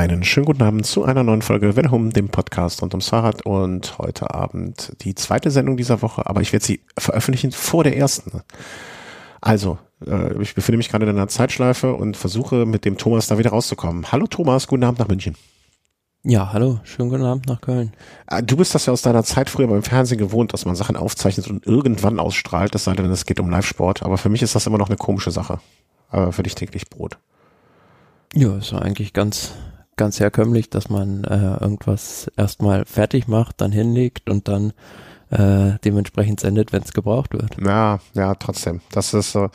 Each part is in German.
Einen schönen guten Abend zu einer neuen Folge Welle Home, dem Podcast rund ums Fahrrad und heute Abend die zweite Sendung dieser Woche, aber ich werde sie veröffentlichen vor der ersten. Also, äh, ich befinde mich gerade in einer Zeitschleife und versuche mit dem Thomas da wieder rauszukommen. Hallo Thomas, guten Abend nach München. Ja, hallo, schönen guten Abend nach Köln. Äh, du bist das ja aus deiner Zeit früher beim Fernsehen gewohnt, dass man Sachen aufzeichnet und irgendwann ausstrahlt, das sei denn, es geht um Live-Sport, aber für mich ist das immer noch eine komische Sache. Aber für dich täglich Brot. Ja, ist eigentlich ganz, ganz herkömmlich, dass man äh, irgendwas erstmal fertig macht, dann hinlegt und dann äh, dementsprechend sendet, wenn es gebraucht wird. Ja, ja, trotzdem. Das ist äh,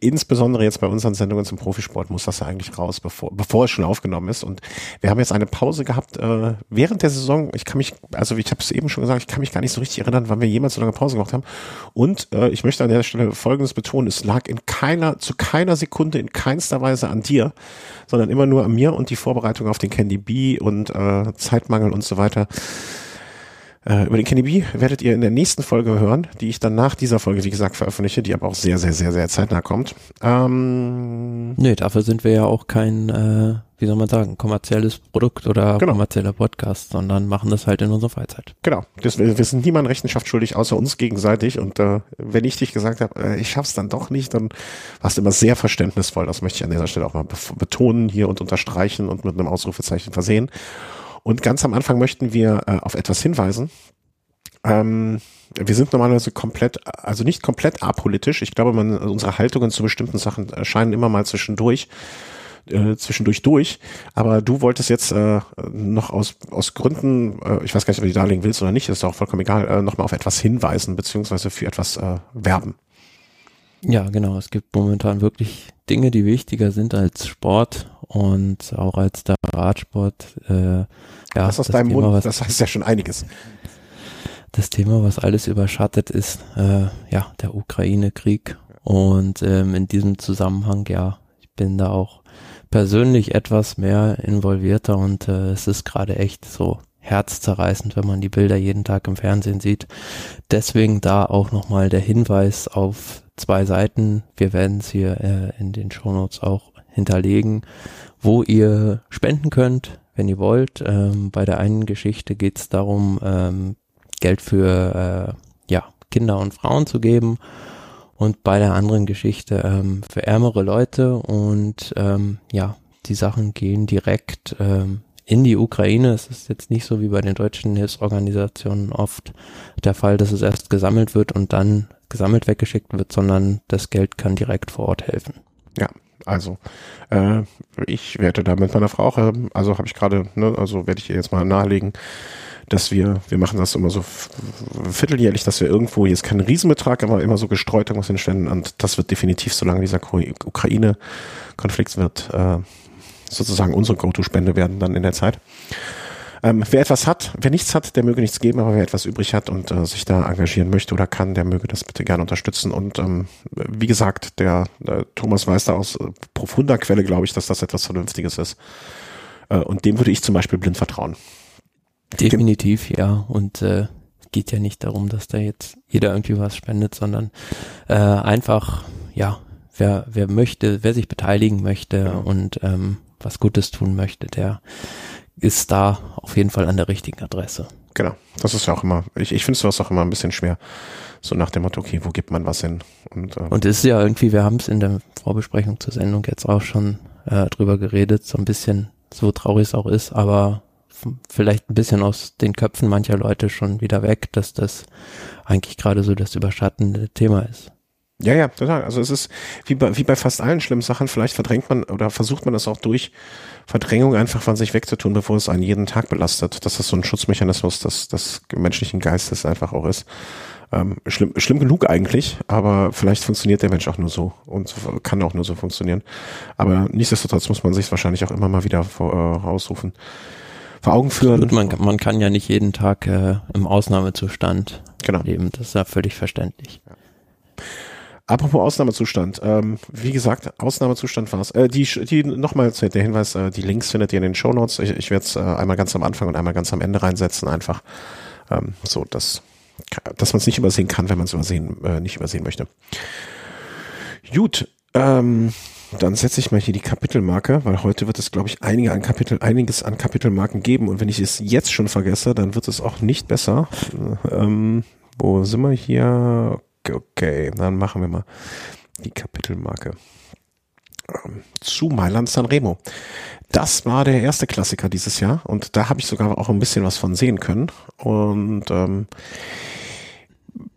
insbesondere jetzt bei unseren Sendungen zum Profisport muss das ja eigentlich raus, bevor, bevor es schon aufgenommen ist. Und wir haben jetzt eine Pause gehabt äh, während der Saison. Ich kann mich, also ich habe es eben schon gesagt, ich kann mich gar nicht so richtig erinnern, wann wir jemals so lange Pause gemacht haben. Und äh, ich möchte an der Stelle Folgendes betonen: Es lag in keiner, zu keiner Sekunde, in keinster Weise an dir, sondern immer nur an mir und die Vorbereitung auf den Candy B und äh, Zeitmangel und so weiter. Äh, über den Kenny B werdet ihr in der nächsten Folge hören, die ich dann nach dieser Folge, wie gesagt, veröffentliche, die aber auch sehr, sehr, sehr, sehr zeitnah kommt. Ähm, nee, dafür sind wir ja auch kein, äh, wie soll man sagen, kommerzielles Produkt oder genau. kommerzieller Podcast, sondern machen das halt in unserer Freizeit. Genau. Das, wir, wir sind niemand Rechenschaft schuldig, außer uns gegenseitig. Und äh, wenn ich dich gesagt habe, äh, ich schaff's dann doch nicht, dann warst du immer sehr verständnisvoll. Das möchte ich an dieser Stelle auch mal betonen hier und unterstreichen und mit einem Ausrufezeichen versehen. Und ganz am Anfang möchten wir äh, auf etwas hinweisen. Ähm, wir sind normalerweise komplett, also nicht komplett apolitisch. Ich glaube, man, unsere Haltungen zu bestimmten Sachen erscheinen immer mal zwischendurch, äh, zwischendurch durch. Aber du wolltest jetzt äh, noch aus, aus Gründen, äh, ich weiß gar nicht, ob du die darlegen willst oder nicht, ist auch vollkommen egal, äh, nochmal auf etwas hinweisen, beziehungsweise für etwas äh, werben. Ja, genau. Es gibt momentan wirklich Dinge, die wichtiger sind als Sport und auch als der Radsport. Äh, ja, was aus deinem Thema, Mund, was, das heißt ja schon einiges. Das Thema, was alles überschattet, ist äh, ja der Ukraine-Krieg. Und ähm, in diesem Zusammenhang, ja, ich bin da auch persönlich etwas mehr involvierter und äh, es ist gerade echt so herzzerreißend, wenn man die Bilder jeden Tag im Fernsehen sieht. Deswegen da auch nochmal der Hinweis auf zwei Seiten. Wir werden es hier äh, in den Shownotes auch hinterlegen, wo ihr spenden könnt, wenn ihr wollt. Ähm, bei der einen Geschichte geht es darum, ähm, Geld für äh, ja, Kinder und Frauen zu geben und bei der anderen Geschichte ähm, für ärmere Leute und ähm, ja, die Sachen gehen direkt ähm, in die Ukraine. Es ist jetzt nicht so wie bei den deutschen Hilfsorganisationen oft der Fall, dass es erst gesammelt wird und dann gesammelt weggeschickt wird, sondern das Geld kann direkt vor Ort helfen. Ja, also äh, ich werde da mit meiner Frau, äh, also habe ich gerade, ne, also werde ich ihr jetzt mal nahelegen, dass wir, wir machen das immer so vierteljährlich, dass wir irgendwo, ist kein Riesenbetrag, aber immer so gestreut irgendwas hinstellen und das wird definitiv, solange dieser Ukraine-Konflikt wird, äh, sozusagen unsere Go-To-Spende werden dann in der Zeit. Ähm, wer etwas hat, wer nichts hat, der möge nichts geben, aber wer etwas übrig hat und äh, sich da engagieren möchte oder kann, der möge das bitte gerne unterstützen. Und ähm, wie gesagt, der, der Thomas weiß da aus äh, profunder Quelle, glaube ich, dass das etwas Vernünftiges ist. Äh, und dem würde ich zum Beispiel blind vertrauen. Definitiv, ja. Und äh, geht ja nicht darum, dass da jetzt jeder irgendwie was spendet, sondern äh, einfach, ja, wer, wer möchte, wer sich beteiligen möchte genau. und ähm, was Gutes tun möchte, der ist da auf jeden Fall an der richtigen Adresse. Genau, das ist ja auch immer, ich, ich finde sowas auch immer ein bisschen schwer. So nach dem Motto, okay, wo gibt man was hin? Und, äh, und es ist ja irgendwie, wir haben es in der Vorbesprechung zur Sendung jetzt auch schon äh, drüber geredet, so ein bisschen, so traurig es auch ist, aber vielleicht ein bisschen aus den Köpfen mancher Leute schon wieder weg, dass das eigentlich gerade so das überschattende Thema ist. Ja, ja, total. Also es ist wie bei, wie bei fast allen schlimmen Sachen, vielleicht verdrängt man oder versucht man das auch durch Verdrängung einfach von sich wegzutun, bevor es einen jeden Tag belastet. Dass das so ein Schutzmechanismus des, des menschlichen Geistes einfach auch ist. Ähm, schlimm, schlimm genug eigentlich, aber vielleicht funktioniert der Mensch auch nur so und kann auch nur so funktionieren. Aber nichtsdestotrotz muss man sich wahrscheinlich auch immer mal wieder vor, äh, rausrufen, vor Augen führen. Und man, man kann ja nicht jeden Tag äh, im Ausnahmezustand genau. leben. Das ist ja völlig verständlich. Ja. Apropos Ausnahmezustand, ähm, wie gesagt, Ausnahmezustand war es. Äh, die, die nochmal der Hinweis, äh, die Links findet ihr in den Show Notes. Ich, ich werde es äh, einmal ganz am Anfang und einmal ganz am Ende reinsetzen, einfach ähm, so, dass, dass man es nicht übersehen kann, wenn man es übersehen, äh, nicht übersehen möchte. Gut, ähm, dann setze ich mal hier die Kapitelmarke, weil heute wird es, glaube ich, einige an Kapitel, einiges an Kapitelmarken geben und wenn ich es jetzt schon vergesse, dann wird es auch nicht besser. Ähm, wo sind wir hier? Okay, dann machen wir mal die Kapitelmarke. Ähm, zu Mailand Sanremo. Das war der erste Klassiker dieses Jahr und da habe ich sogar auch ein bisschen was von sehen können. Und ähm,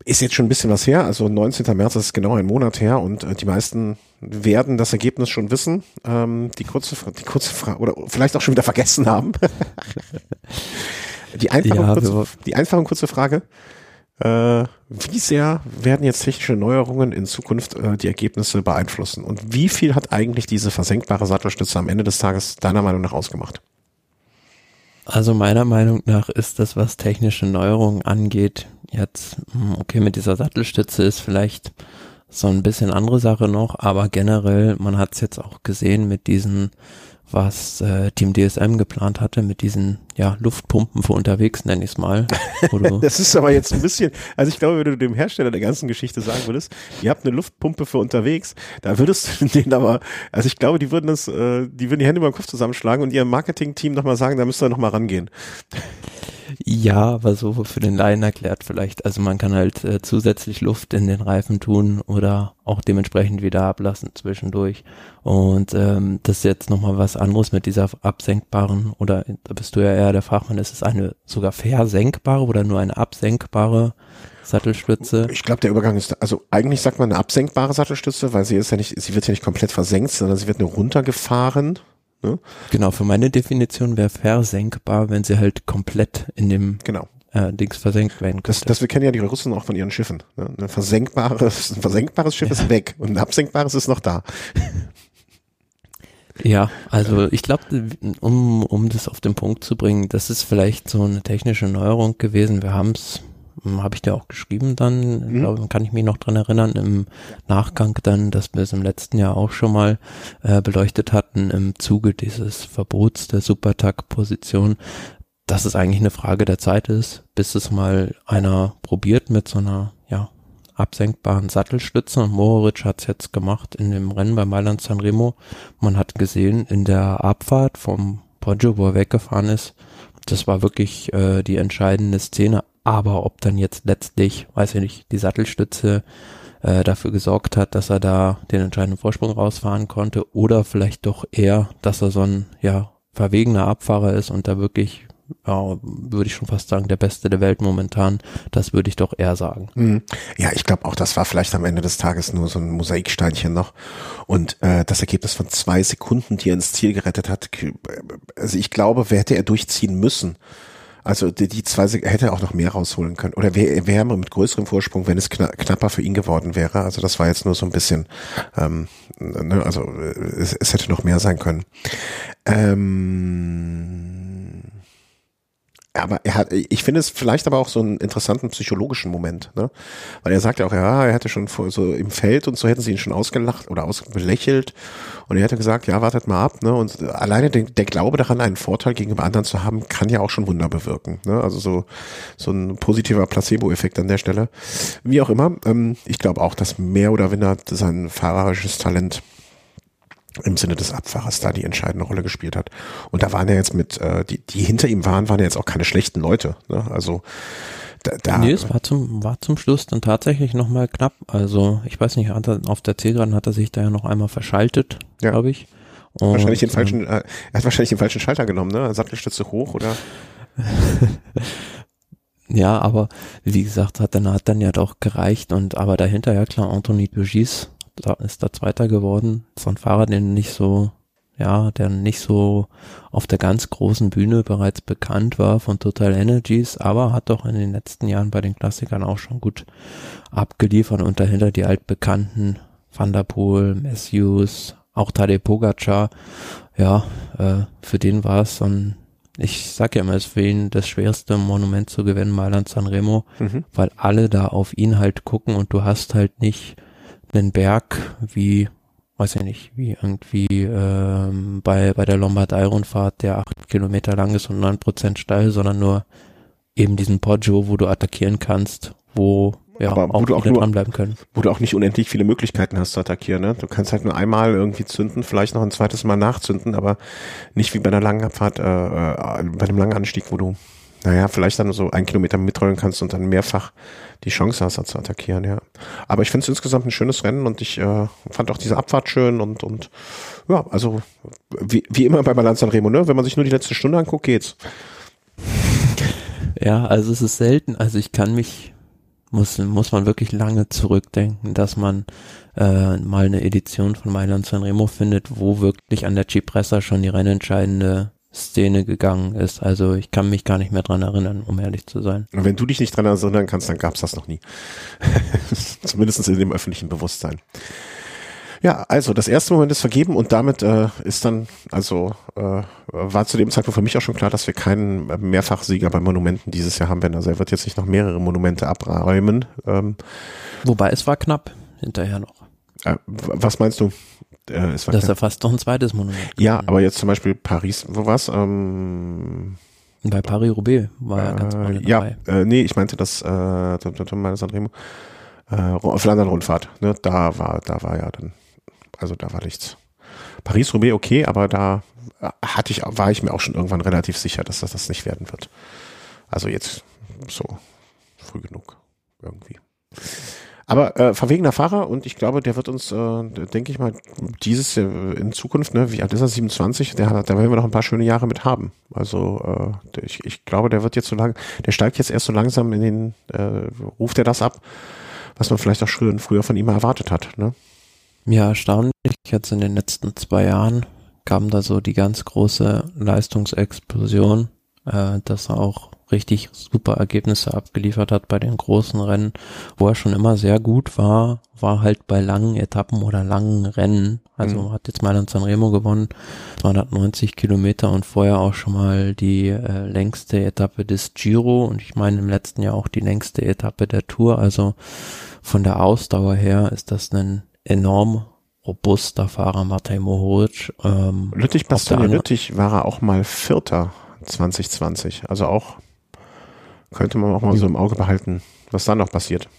ist jetzt schon ein bisschen was her, also 19. März ist genau ein Monat her und äh, die meisten werden das Ergebnis schon wissen. Ähm, die kurze, die kurze Frage oder vielleicht auch schon wieder vergessen haben. die, einfache, ja, kurze, die einfache und kurze Frage. Äh, wie sehr werden jetzt technische Neuerungen in Zukunft äh, die Ergebnisse beeinflussen? Und wie viel hat eigentlich diese versenkbare Sattelstütze am Ende des Tages deiner Meinung nach ausgemacht? Also meiner Meinung nach ist das, was technische Neuerungen angeht, jetzt, hm, okay, mit dieser Sattelstütze ist vielleicht so ein bisschen andere Sache noch, aber generell, man hat es jetzt auch gesehen mit diesen was äh, Team DSM geplant hatte mit diesen ja, Luftpumpen für unterwegs, nenne ich es mal. das ist aber jetzt ein bisschen, also ich glaube, wenn du dem Hersteller der ganzen Geschichte sagen würdest, ihr habt eine Luftpumpe für unterwegs, da würdest du denen aber, also ich glaube, die würden das, äh, die würden die Hände über den Kopf zusammenschlagen und ihrem Marketing-Team nochmal sagen, da müsst ihr nochmal rangehen. Ja, aber so für den Laien erklärt vielleicht. Also man kann halt äh, zusätzlich Luft in den Reifen tun oder auch dementsprechend wieder ablassen zwischendurch. Und ähm, das ist jetzt nochmal was anderes mit dieser absenkbaren, oder da bist du ja eher der Fachmann, ist es eine sogar versenkbare oder nur eine absenkbare Sattelstütze? Ich glaube, der Übergang ist, also eigentlich sagt man eine absenkbare Sattelstütze, weil sie ist ja nicht, sie wird ja nicht komplett versenkt, sondern sie wird nur runtergefahren Ne? Genau, für meine Definition wäre versenkbar, wenn sie halt komplett in dem genau. äh, Dings versenkt werden könnte. Das, das wir kennen ja die Russen auch von ihren Schiffen. Ne? Ein versenkbares, ein versenkbares Schiff ja. ist weg und ein absenkbares ist noch da. Ja, also ich glaube, um, um das auf den Punkt zu bringen, das ist vielleicht so eine technische Neuerung gewesen. Wir haben es hm, habe ich dir auch geschrieben dann, mhm. glaube, kann ich mich noch dran erinnern, im Nachgang dann, dass wir es im letzten Jahr auch schon mal äh, beleuchtet hatten, im Zuge dieses Verbots der Supertag-Position, dass es eigentlich eine Frage der Zeit ist, bis es mal einer probiert mit so einer, absenkbaren Sattelstütze. Und hat es jetzt gemacht in dem Rennen bei Mailand Sanremo. Man hat gesehen, in der Abfahrt vom Poggio, wo er weggefahren ist, das war wirklich äh, die entscheidende Szene. Aber ob dann jetzt letztlich, weiß ich nicht, die Sattelstütze äh, dafür gesorgt hat, dass er da den entscheidenden Vorsprung rausfahren konnte oder vielleicht doch eher, dass er so ein ja verwegener Abfahrer ist und da wirklich ja, würde ich schon fast sagen, der Beste der Welt momentan. Das würde ich doch eher sagen. Mhm. Ja, ich glaube auch, das war vielleicht am Ende des Tages nur so ein Mosaiksteinchen noch. Und äh, das Ergebnis von zwei Sekunden, die er ins Ziel gerettet hat, also ich glaube, wer hätte er durchziehen müssen? Also die, die zwei hätte er auch noch mehr rausholen können. Oder wäre wär mit größerem Vorsprung, wenn es kna knapper für ihn geworden wäre. Also das war jetzt nur so ein bisschen, ähm, ne, also es, es hätte noch mehr sein können. Ähm, aber er hat, ich finde es vielleicht aber auch so einen interessanten psychologischen Moment, ne? Weil er sagt ja auch, ja, er hätte schon vor, so im Feld und so hätten sie ihn schon ausgelacht oder ausbelächelt. Und er hätte gesagt, ja, wartet mal ab, ne? Und alleine der, der Glaube daran, einen Vorteil gegenüber anderen zu haben, kann ja auch schon Wunder bewirken, ne? Also so, so ein positiver Placebo-Effekt an der Stelle. Wie auch immer, ähm, ich glaube auch, dass mehr oder weniger sein fahrerisches Talent im Sinne des Abfahrers da die entscheidende Rolle gespielt hat. Und da waren ja jetzt mit, äh, die, die hinter ihm waren, waren ja jetzt auch keine schlechten Leute. Ne? Also da, da nee, es war zum, war zum Schluss dann tatsächlich nochmal knapp. Also ich weiß nicht, auf der Zielgeraden hat er sich da ja noch einmal verschaltet, ja. glaube ich. Und, wahrscheinlich den falschen, äh, er hat wahrscheinlich den falschen Schalter genommen, ne? Sattelstütze hoch oder? ja, aber wie gesagt, hat dann hat dann ja doch gereicht und aber dahinter ja klar Anthony Bugis da ist da Zweiter geworden. So ein Fahrer, der nicht so, ja, der nicht so auf der ganz großen Bühne bereits bekannt war von Total Energies, aber hat doch in den letzten Jahren bei den Klassikern auch schon gut abgeliefert und dahinter die altbekannten Van der Poel, Matthews, auch Tadej Pogacar. Ja, äh, für den war es so ein ich sag ja immer, es für ihn das schwerste Monument zu gewinnen, Mailand Sanremo, mhm. weil alle da auf ihn halt gucken und du hast halt nicht einen Berg wie, weiß ich nicht, wie irgendwie ähm, bei, bei der Lombardei-Rundfahrt, der acht Kilometer lang ist und neun Prozent steil, sondern nur eben diesen Poggio, wo du attackieren kannst, wo ja, Aber wo auch du auch nur- dranbleiben können. wo du auch nicht unendlich viele Möglichkeiten hast zu attackieren. Ne? Du kannst halt nur einmal irgendwie zünden, vielleicht noch ein zweites Mal nachzünden, aber nicht wie bei einer langen Abfahrt, äh, äh, bei einem langen Anstieg, wo du, naja, vielleicht dann so einen Kilometer mitrollen kannst und dann mehrfach die Chance hast, zu attackieren, ja. Aber ich finde es insgesamt ein schönes Rennen und ich äh, fand auch diese Abfahrt schön und, und ja, also wie, wie immer bei Balance Remo, ne? Wenn man sich nur die letzte Stunde anguckt, geht's. Ja, also es ist selten. Also ich kann mich, muss, muss man wirklich lange zurückdenken, dass man äh, mal eine Edition von Mailand Sanremo findet, wo wirklich an der Cipressa schon die rennentscheidende Szene gegangen ist. Also ich kann mich gar nicht mehr dran erinnern, um ehrlich zu sein. Und wenn du dich nicht dran erinnern kannst, dann gab's das noch nie. Zumindest in dem öffentlichen Bewusstsein. Ja, also das erste Moment ist vergeben und damit äh, ist dann, also äh, war zu dem Zeitpunkt für mich auch schon klar, dass wir keinen Mehrfachsieger bei Monumenten dieses Jahr haben werden. Also er wird jetzt nicht noch mehrere Monumente abräumen. Ähm, Wobei es war knapp hinterher noch. äh, was meinst du? Äh, es war Dass knapp. er fast noch ein zweites Monument ja, aber jetzt zum Beispiel Paris, wo war's? Ähm. Bei Paris-Roubaix war er ganz vorne äh, ja, dabei. äh, nee, ich meinte das, äh, meine Sanremo, äh, Flandern-Rundfahrt, ne, da war, da war ja dann, also da war nichts. Paris-Roubaix okay, aber da äh, hatte ich, war ich mir auch schon irgendwann relativ sicher, dass das das nicht werden wird. Also jetzt so früh genug irgendwie. Aber äh, verwegener Fahrer und ich glaube, der wird uns, äh, denke ich mal, dieses äh, in Zukunft, ne, wie alt ist er, 27, der, hat- da werden wir noch ein paar schöne Jahre mit haben. Also äh, ich, ich glaube, der wird jetzt so lang, der steigt jetzt erst so langsam in den, äh, ruft er das ab, was man vielleicht auch früher, früher von ihm erwartet hat. Ne? Ja, erstaunlich. Jetzt in den letzten zwei Jahren kam da so die ganz große Leistungsexplosion, äh, dass er auch richtig super Ergebnisse abgeliefert hat bei den großen Rennen. Wo er schon immer sehr gut war, war halt bei langen Etappen oder langen Rennen. Also Mhm. hat jetzt Mailand Sanremo gewonnen, 290 Kilometer und vorher auch schon mal die äh, längste Etappe des Giro und ich meine im letzten Jahr auch die längste Etappe der Tour. Also von der Ausdauer her ist das ein enorm robuster Fahrer, Matej Mohoric. Ähm, Lüttich, Bastogne Lüttich war er auch mal Vierter 2020. Also auch, könnte man auch mal so im Auge behalten, was da noch passiert.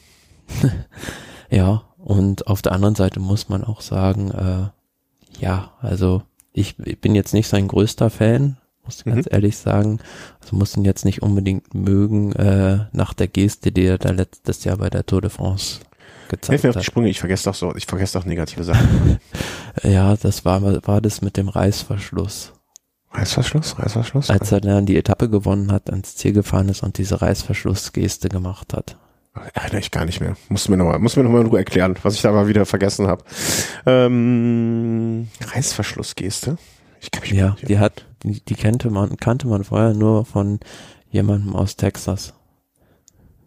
ja, und auf der anderen Seite muss man auch sagen, äh, ja, also ich, ich bin jetzt nicht sein größter Fan, muss ich ganz ehrlich sagen. Also muss ihn jetzt nicht unbedingt mögen, äh, nach der Geste, die er da letztes Jahr bei der Tour de France gezeigt mir auf die hat. Sprünge, ich vergesse doch so, ich vergesse doch negative Sachen. Ja, das war, war das mit dem Reißverschluss. Reißverschluss, Reißverschluss. als er dann die Etappe gewonnen hat, ans Ziel gefahren ist und diese Reißverschlussgeste gemacht hat. Erinnere ich gar nicht mehr. Muss mir nochmal, muss mir nochmal in Ruhe erklären, was ich da mal wieder vergessen habe. Ähm, Reißverschlussgeste. Ich kann mich Ja, die hat, die, die kannte man, kannte man vorher nur von jemandem aus Texas.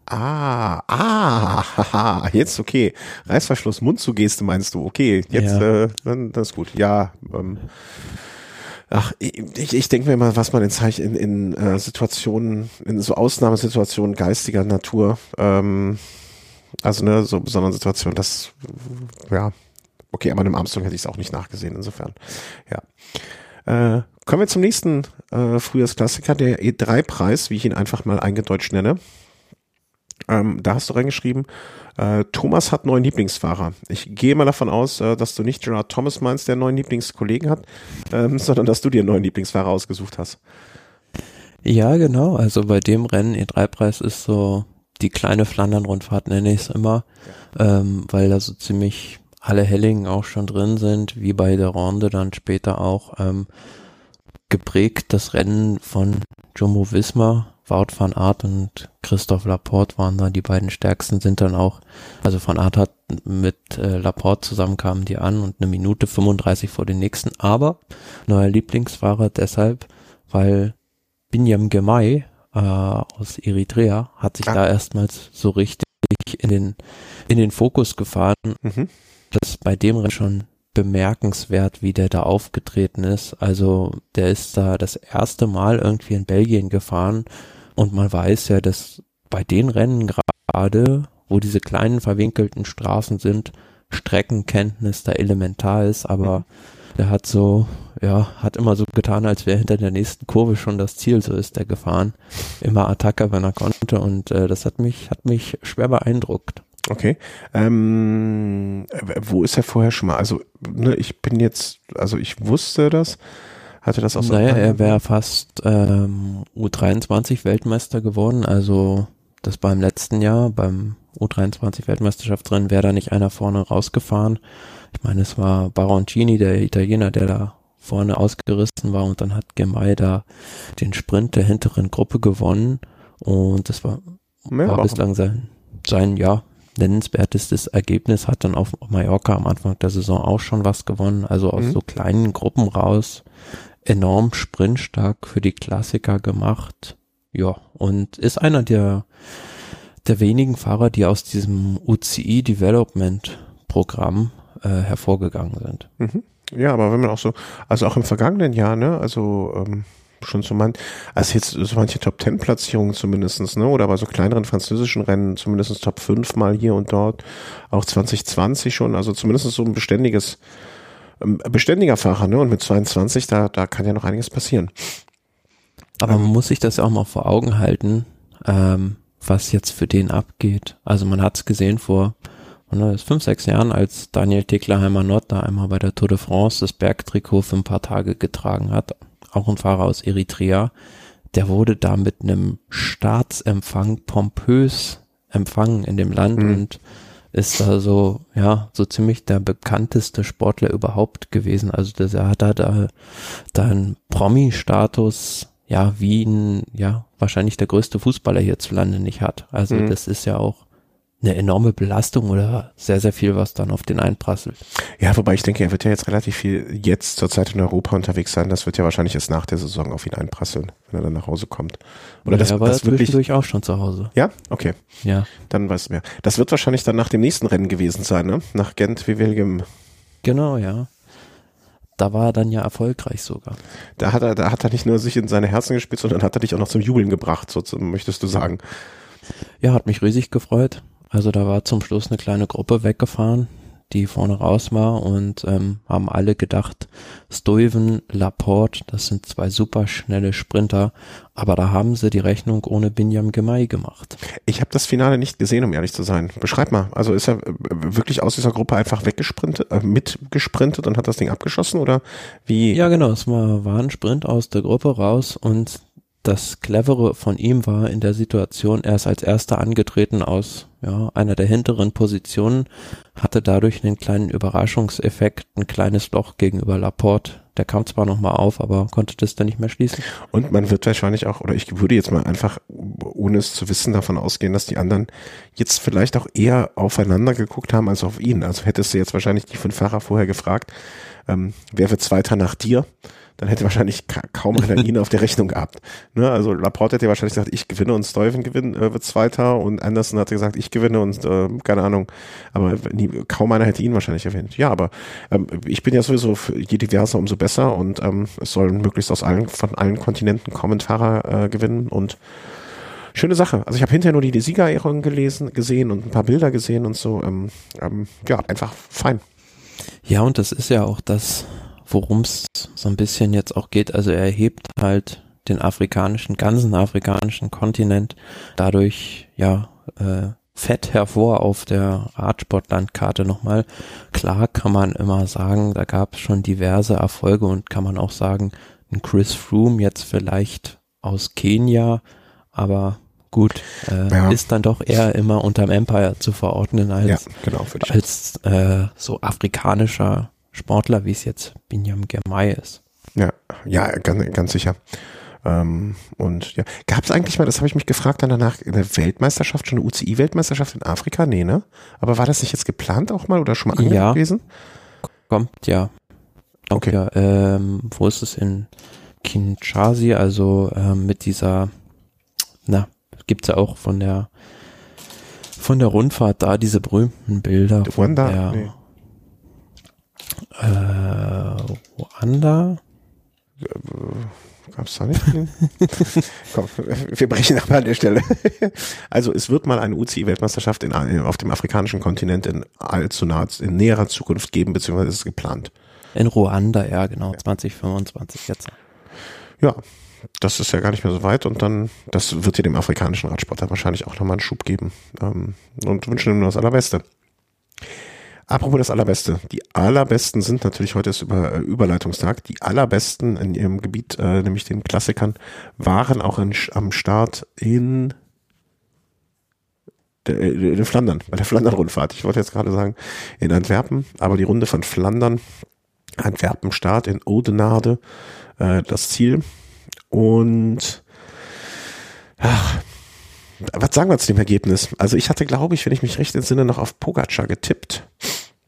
Ah, ah, haha, jetzt okay. Reißverschluss, Mundzugeste meinst du? Okay, jetzt, Ja. äh, dann, das ist gut. Ja, ähm, ach, ich, ich denke mir mal, was man in, Zeich- in, in äh, Situationen, in so Ausnahmesituationen geistiger Natur, ähm, also ne, so besonderen Situationen, das, ja, okay, aber einem Armstrong hätte ich es auch nicht nachgesehen, insofern, ja. Äh, kommen wir zum nächsten äh, Frühjahrsklassiker, der E3-Preis, wie ich ihn einfach mal eingedeutscht nenne. Ähm, da hast du reingeschrieben, äh, Thomas hat neuen Lieblingsfahrer. Ich gehe mal davon aus, äh, dass du nicht Gerard Thomas meinst, der neuen Lieblingskollegen hat, ähm, sondern dass du dir einen neuen Lieblingsfahrer ausgesucht hast. Ja, genau. Also bei dem Rennen E3-Preis ist so die kleine Flandern-Rundfahrt, nenne ich es immer, ähm, weil da so ziemlich alle Hellingen auch schon drin sind, wie bei der Ronde dann später auch ähm, geprägt das Rennen von Jumbo Wismar, Wout van Aert und Christoph Laporte waren da die beiden stärksten, sind dann auch, also van Aert hat mit äh, Laporte zusammen kamen die an und eine Minute 35 vor den nächsten, aber neuer Lieblingsfahrer deshalb, weil Binyam Gemay äh, aus Eritrea hat sich Ah. da erstmals so richtig in den in den Fokus gefahren. Mhm. Das ist bei dem Rennen schon bemerkenswert, wie der da aufgetreten ist. Also der ist da das erste Mal irgendwie in Belgien gefahren und man weiß ja, dass bei den Rennen gerade, wo diese kleinen verwinkelten Straßen sind, Streckenkenntnis da elementar ist, aber der hat so ja, hat immer so getan, als wäre hinter der nächsten Kurve schon das Ziel, so ist er gefahren. Immer Attacke, wenn er konnte und äh, das hat mich, hat mich schwer beeindruckt. Okay. Ähm, wo ist er vorher schon mal? Also, ne, ich bin jetzt, also ich wusste das, hatte das auch so. Naja, er wäre fast ähm, U23 Weltmeister geworden, also das beim letzten Jahr, beim U23 Weltmeisterschaftsrennen, wäre da nicht einer vorne rausgefahren. Ich meine, es war Baroncini, der Italiener, der da vorne ausgerissen war und dann hat Gemay da den Sprint der hinteren Gruppe gewonnen. Und das war, war bislang sein, sein, ja, nennenswertestes Ergebnis, hat dann auf Mallorca am Anfang der Saison auch schon was gewonnen, also aus mhm. so kleinen Gruppen raus, enorm sprintstark für die Klassiker gemacht, ja, und ist einer der, der wenigen Fahrer, die aus diesem UCI Development Programm äh, hervorgegangen sind. Mhm. Ja, aber wenn man auch so, also auch im vergangenen Jahr, ne, also ähm, schon so man, also jetzt so manche Top Ten Platzierungen zumindestens, ne, oder bei so kleineren französischen Rennen zumindest Top 5 mal hier und dort, auch 2020 schon, also zumindest so ein beständiges, beständiger Fahrer, ne, und mit 22, da, da kann ja noch einiges passieren. Aber ähm, man muss sich das ja auch mal vor Augen halten, ähm, was jetzt für den abgeht. Also man hat es gesehen vor ne, fünf, sechs Jahren, als Daniel Teklerheimer Nord da einmal bei der Tour de France das Bergtrikot für ein paar Tage getragen hat. Auch ein Fahrer aus Eritrea. Der wurde da mit einem Staatsempfang pompös empfangen in dem Land mhm. und ist da so, ja, so ziemlich der bekannteste Sportler überhaupt gewesen. Also das, er hat da, da, da einen Promi-Status, ja, wie ein, ja, wahrscheinlich der größte Fußballer hierzulande nicht hat. Also mhm. das ist ja auch eine enorme Belastung oder sehr, sehr viel, was dann auf den einprasselt. Ja, wobei ich denke, er wird ja jetzt relativ viel jetzt zurzeit in Europa unterwegs sein. Das wird ja wahrscheinlich erst nach der Saison auf ihn einprasseln, wenn er dann nach Hause kommt. Oder ja, das, war das wirklich durch auch schon zu Hause. Ja, okay. Ja. Dann weißt du mehr. Das wird wahrscheinlich dann nach dem nächsten Rennen gewesen sein, ne? Nach Gent wie William. Genau, ja. Da war er dann ja erfolgreich sogar. Da hat er, da hat er nicht nur sich in seine Herzen gespielt, sondern hat er dich auch noch zum Jubeln gebracht, so möchtest du sagen. Ja, hat mich riesig gefreut. Also da war zum Schluss eine kleine Gruppe weggefahren, die vorne raus war und ähm, haben alle gedacht, Stuyven, Laporte, das sind zwei super schnelle Sprinter, aber da haben sie die Rechnung ohne Binyam Gemay gemacht. Ich habe das Finale nicht gesehen, um ehrlich zu sein. Beschreib mal, also ist er äh, wirklich aus dieser Gruppe einfach weggesprintet, äh, mitgesprintet und hat das Ding abgeschossen oder wie? Ja genau, es war, war ein Sprint aus der Gruppe raus und das Clevere von ihm war in der Situation, er ist als erster angetreten aus ja, einer der hinteren Positionen, hatte dadurch einen kleinen Überraschungseffekt, ein kleines Loch gegenüber Laporte. Der kam zwar nochmal auf, aber konnte das dann nicht mehr schließen. Und man wird wahrscheinlich auch, oder ich würde jetzt mal einfach, ohne es zu wissen, davon ausgehen, dass die anderen jetzt vielleicht auch eher aufeinander geguckt haben als auf ihn. Also hättest du jetzt wahrscheinlich die fünf Fahrer vorher gefragt, ähm, wer wird Zweiter nach dir? Dann hätte wahrscheinlich kaum einer ihn auf der Rechnung gehabt. Ne? Also Laporte hätte wahrscheinlich gesagt, ich gewinne und Stuyven gewinnt, äh, wird Zweiter und Anderson hatte gesagt, ich gewinne und äh, keine Ahnung. Aber nie, kaum einer hätte ihn wahrscheinlich erwähnt. Ja, aber ähm, ich bin ja sowieso für je diverser, umso besser und ähm, es sollen möglichst aus allen von allen Kontinenten kommen Fahrer äh, gewinnen und schöne Sache. Also ich habe hinterher nur die, die Siegerehrung gelesen, gesehen und ein paar Bilder gesehen und so. Ähm, ähm, ja, einfach fein. Ja, und das ist ja auch das, worum es so ein bisschen jetzt auch geht. Also er hebt halt den afrikanischen, ganzen afrikanischen Kontinent dadurch ja äh, fett hervor auf der Radsportlandkarte nochmal. Klar kann man immer sagen, da gab es schon diverse Erfolge und kann man auch sagen, ein Chris Froome jetzt vielleicht aus Kenia, aber gut, äh, ja. ist dann doch eher immer unterm Empire zu verordnen als, ja, genau, als äh, so afrikanischer Sportler, wie es jetzt Binyam Germay ist. Ja, ja, ganz, ganz sicher. Ähm, und ja, gab es eigentlich mal, das habe ich mich gefragt dann danach, eine Weltmeisterschaft, schon eine UCI-Weltmeisterschaft in Afrika? Nee, ne? Aber war das nicht jetzt geplant auch mal oder schon mal ja, gewesen? Kommt, ja. Okay. Ja, ähm, wo ist es in Kinshasa, also ähm, mit dieser, na, gibt's ja auch von der von der Rundfahrt da diese berühmten Bilder. Rwanda? Der, nee. Äh, Ruanda? Gab es da nicht? Komm, wir brechen aber an der Stelle. also es wird mal eine UCI-Weltmeisterschaft auf dem afrikanischen Kontinent in allzu naher, in näherer Zukunft geben, beziehungsweise ist es geplant. In Ruanda, ja genau, ja. 2025 jetzt. Ja, das ist ja gar nicht mehr so weit und dann, das wird dir dem afrikanischen Radsport dann wahrscheinlich auch nochmal einen Schub geben ähm, und wünschen ihm nur das Allerbeste. Apropos das Allerbeste. Die allerbesten sind natürlich heute ist über, äh, Überleitungstag. Die allerbesten in ihrem Gebiet, äh, nämlich den Klassikern, waren auch in, am Start in, der, äh, in Flandern, bei der Flandern-Rundfahrt. Ich wollte jetzt gerade sagen in Antwerpen, aber die Runde von Flandern, Antwerpen Start in Oudenaarde, äh, das Ziel. Und ach, was sagen wir zu dem Ergebnis? Also ich hatte, glaube ich, wenn ich mich recht entsinne, noch auf Pogacar getippt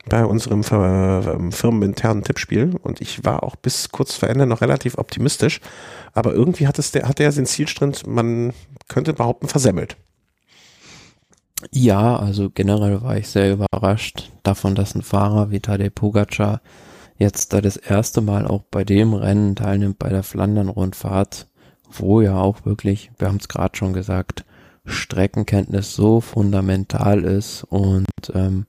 bei unserem ähm, firmeninternen Tippspiel und ich war auch bis kurz vor Ende noch relativ optimistisch, aber irgendwie hat es der hat er den Zielstrint, man könnte behaupten, versemmelt. Ja, also generell war ich sehr überrascht davon, dass ein Fahrer wie Tadej Pogacar jetzt da das erste Mal auch bei dem Rennen teilnimmt, bei der Flandern-Rundfahrt, wo ja auch wirklich, wir haben es gerade schon gesagt, Streckenkenntnis so fundamental ist und ähm,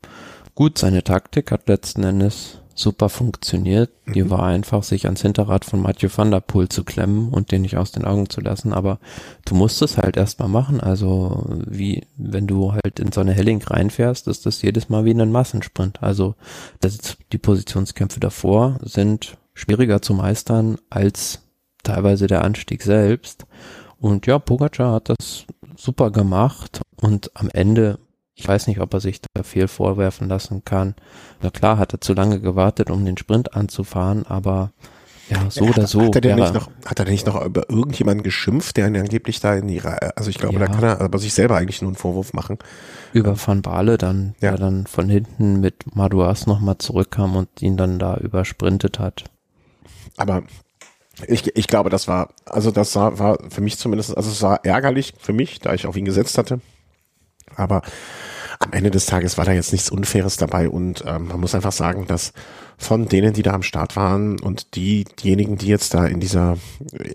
gut, seine Taktik hat letzten Endes super funktioniert. Die mhm. war einfach, sich ans Hinterrad von Mathieu van der Poel zu klemmen und den nicht aus den Augen zu lassen. Aber du musst es halt erstmal machen. Also wie, wenn du halt in so eine Helling reinfährst, ist das jedes Mal wie ein Massensprint. Also das, die Positionskämpfe davor sind schwieriger zu meistern als teilweise der Anstieg selbst. Und ja, Pogacar hat das super gemacht und am Ende, ich weiß nicht, ob er sich da viel vorwerfen lassen kann. Na klar, hat er zu lange gewartet, um den Sprint anzufahren, aber ja, so ja, oder so. Hat er, denn nicht noch, hat er denn nicht noch über irgendjemanden geschimpft, der ihn angeblich da in die Reihe, also ich glaube, ja. da kann er aber sich selber eigentlich nur einen Vorwurf machen. Über Van Baale dann, ja. der dann von hinten mit Madouas nochmal zurückkam und ihn dann da übersprintet hat. Aber ich, ich glaube, das war, also das war, war für mich zumindest, also es war ärgerlich für mich, da ich auf ihn gesetzt hatte. Aber am Ende des Tages war da jetzt nichts Unfaires dabei und ähm, man muss einfach sagen, dass von denen, die da am Start waren und die, diejenigen, die jetzt da in dieser,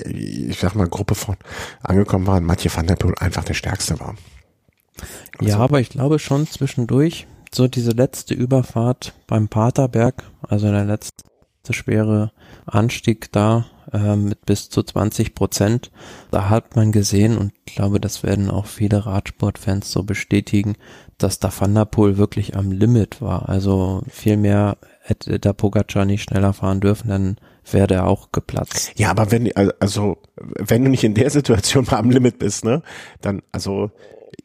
ich sag mal, Gruppe von angekommen waren, Mathieu van der Poel einfach der stärkste war. Also, ja, aber ich glaube schon zwischendurch, so diese letzte Überfahrt beim Paterberg, also der letzte schwere Anstieg da, äh, mit bis zu 20 Prozent. Da hat man gesehen und ich glaube, das werden auch viele Radsportfans so bestätigen, dass da Van der Poel wirklich am Limit war. Also viel mehr hätte der Pogacar nicht schneller fahren dürfen, dann wäre der auch geplatzt. Ja, aber wenn, also, wenn du nicht in der Situation mal am Limit bist, ne, dann, also,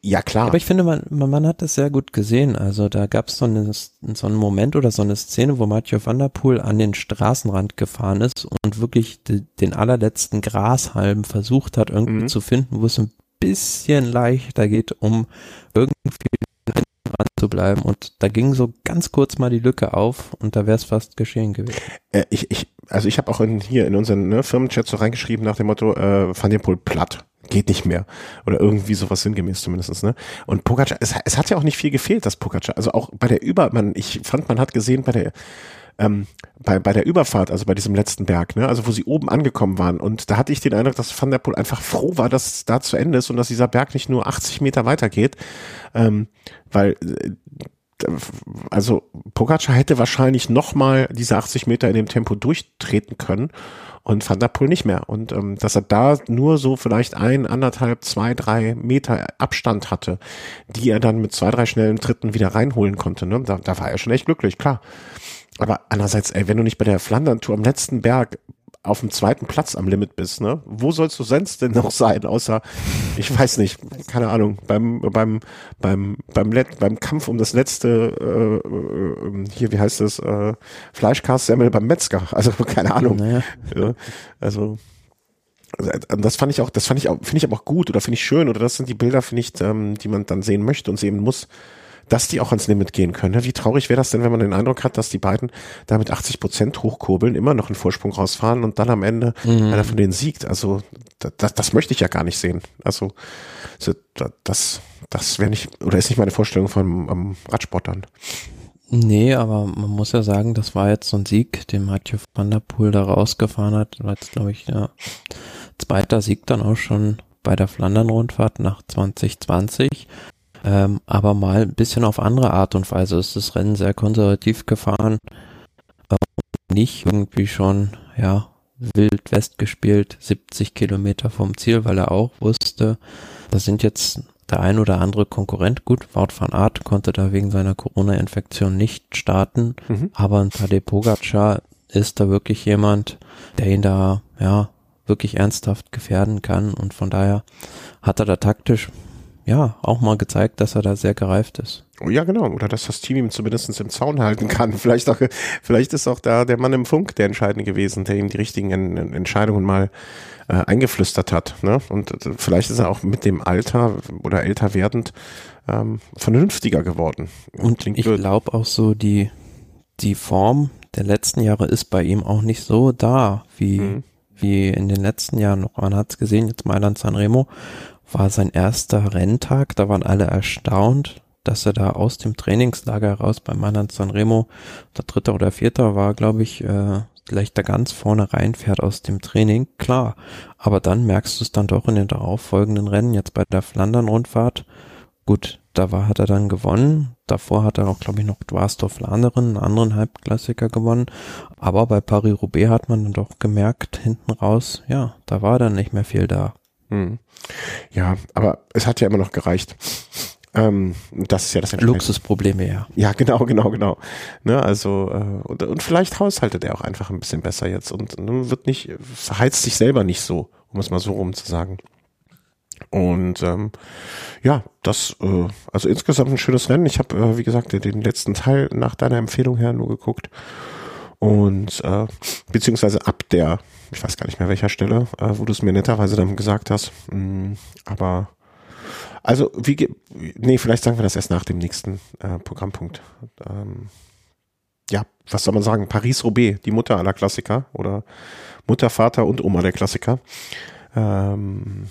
ja, klar. Aber ich finde, man, man hat das sehr gut gesehen. Also da gab es so, eine, so einen Moment oder so eine Szene, wo Mathieu van der Poel an den Straßenrand gefahren ist und wirklich de, den allerletzten Grashalm versucht hat, irgendwie mhm. zu finden, wo es ein bisschen leichter geht, um irgendwie zu bleiben. Und da ging so ganz kurz mal die Lücke auf und da wäre es fast geschehen gewesen. Äh, ich, ich, also ich habe auch in, hier in unseren ne, Firmenchat so reingeschrieben nach dem Motto, äh, Van der Poel platt geht nicht mehr. Oder irgendwie sowas sinngemäß zumindestens ne? Und Pogacar, es, es hat ja auch nicht viel gefehlt, das Pogacar. Also auch bei der Über, man, ich fand, man hat gesehen bei der, ähm, bei, bei der Überfahrt, also bei diesem letzten Berg, ne, also wo sie oben angekommen waren. Und da hatte ich den Eindruck, dass Van der Poel einfach froh war, dass es da zu Ende ist und dass dieser Berg nicht nur 80 Meter weitergeht. Ähm, weil äh, also Pogacar hätte wahrscheinlich nochmal diese 80 Meter in dem Tempo durchtreten können und Van der Poel nicht mehr. Und ähm, dass er da nur so vielleicht ein, anderthalb, zwei, drei Meter Abstand hatte, die er dann mit zwei, drei schnellen Tritten wieder reinholen konnte. Ne? Da, da war er schon echt glücklich, klar. Aber andererseits, ey, wenn du nicht bei der Flandern-Tour am letzten Berg auf dem zweiten Platz am Limit bist, ne? Wo sollst du sonst denn noch sein, außer, ich weiß nicht, keine Ahnung, beim, beim, beim, beim, Let beim Kampf um das letzte, äh, äh, hier, wie heißt das, äh, Fleischkassemmel beim Metzger, also keine Ahnung. Naja. Ja, also, also, das fand ich auch, das fand ich auch, finde ich aber auch gut oder finde ich schön oder das sind die Bilder, finde ich, ähm, die man dann sehen möchte und sehen muss dass die auch ans Limit gehen können. Wie traurig wäre das denn, wenn man den Eindruck hat, dass die beiden da mit 80 Prozent hochkurbeln, immer noch einen Vorsprung rausfahren und dann am Ende mhm. einer von denen siegt. Also das, das möchte ich ja gar nicht sehen. Also das, das wäre nicht, oder ist nicht meine Vorstellung von um, Radsport dann. Nee, aber man muss ja sagen, das war jetzt so ein Sieg, den Mathieu van der Poel da rausgefahren hat. War jetzt, glaube ich, ja, zweiter Sieg dann auch schon bei der Flandern-Rundfahrt nach 2020 ähm, aber mal ein bisschen auf andere Art und Weise ist das Rennen sehr konservativ gefahren. nicht irgendwie schon, ja, wild West gespielt, 70 Kilometer vom Ziel, weil er auch wusste, da sind jetzt der ein oder andere Konkurrent. Gut, Wout van Aert konnte da wegen seiner Corona-Infektion nicht starten, mhm. aber ein Tadej Pogacar ist da wirklich jemand, der ihn da, ja, wirklich ernsthaft gefährden kann und von daher hat er da taktisch ja, auch mal gezeigt, dass er da sehr gereift ist. Oh ja, genau. Oder dass das Team ihm zumindest im Zaun halten kann. Vielleicht auch, vielleicht ist auch da der Mann im Funk der Entscheidende gewesen, der ihm die richtigen Entscheidungen mal äh, eingeflüstert hat. Ne? Und äh, vielleicht ist er auch mit dem Alter oder älter werdend ähm, vernünftiger geworden. Und Klingt ich glaube auch so, die, die Form der letzten Jahre ist bei ihm auch nicht so da, wie, mhm. wie in den letzten Jahren noch. Man hat es gesehen, jetzt Mailand Sanremo war sein erster Renntag. Da waren alle erstaunt, dass er da aus dem Trainingslager heraus beim Mailand Sanremo, der dritte oder vierter war, glaube ich, äh, gleich da ganz vorne reinfährt aus dem Training. Klar, aber dann merkst du es dann doch in den darauffolgenden Rennen, jetzt bei der Flandern-Rundfahrt. Gut, da war, hat er dann gewonnen. Davor hat er auch, glaube ich, noch Dwarsdorf Landeren, einen anderen Halbklassiker gewonnen. Aber bei Paris-Roubaix hat man dann doch gemerkt, hinten raus, ja, da war dann nicht mehr viel da. Hm. Ja, aber es hat ja immer noch gereicht. Ähm, das ist ja das Luxusprobleme, ja. Ja, genau, genau, genau. Ne, also äh, und, und vielleicht haushaltet er auch einfach ein bisschen besser jetzt und ne, wird nicht verheizt sich selber nicht so, um es mal so rum zu sagen. Und ähm, ja, das äh, also insgesamt ein schönes Rennen. Ich habe äh, wie gesagt den letzten Teil nach deiner Empfehlung her nur geguckt und äh, beziehungsweise ab der, ich weiß gar nicht mehr welcher Stelle, äh, wo du es mir netterweise dann gesagt hast. Mm, aber also wie nee, vielleicht sagen wir das erst nach dem nächsten äh, Programmpunkt. Ähm, ja, was soll man sagen? Paris-Roubaix, die Mutter aller Klassiker oder Mutter, Vater und Oma der Klassiker. Ähm,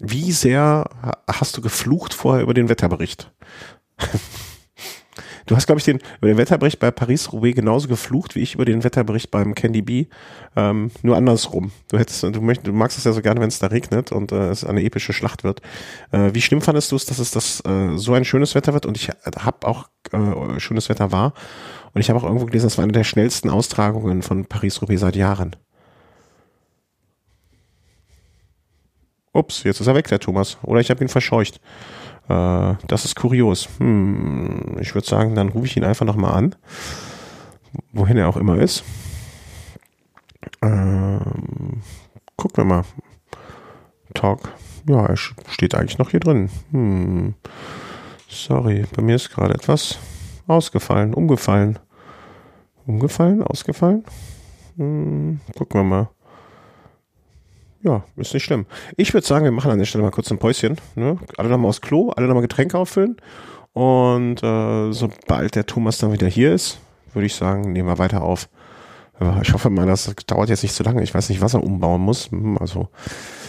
wie sehr hast du geflucht vorher über den Wetterbericht? Du hast, glaube ich, den, über den Wetterbericht bei Paris-Roubaix genauso geflucht, wie ich über den Wetterbericht beim Candy Bee. Ähm, nur andersrum. Du hättest, du möchtest, du magst es ja so gerne, wenn es da regnet und äh, es eine epische Schlacht wird. Äh, wie schlimm fandest du es, dass es das äh, so ein schönes Wetter wird? Und ich habe auch äh, schönes Wetter war. Und ich habe auch irgendwo gelesen, das war eine der schnellsten Austragungen von Paris-Roubaix seit Jahren. Ups, jetzt ist er weg, der Thomas. Oder ich habe ihn verscheucht. Äh, das ist kurios. Hm, ich würde sagen, dann rufe ich ihn einfach nochmal an. Wohin er auch immer ist. Ähm, gucken wir mal. Talk. Ja, er steht eigentlich noch hier drin. Hm. Sorry, bei mir ist gerade etwas ausgefallen, umgefallen. Umgefallen, ausgefallen? Hm, gucken wir mal. Ja, ist nicht schlimm. Ich würde sagen, wir machen an der Stelle mal kurz ein Päuschen. Ne? Alle nochmal aufs Klo, alle nochmal Getränke auffüllen. Und äh, sobald der Thomas dann wieder hier ist, würde ich sagen, nehmen wir weiter auf. Ich hoffe mal, das dauert jetzt nicht zu lange. Ich weiß nicht, was er umbauen muss. Hm, also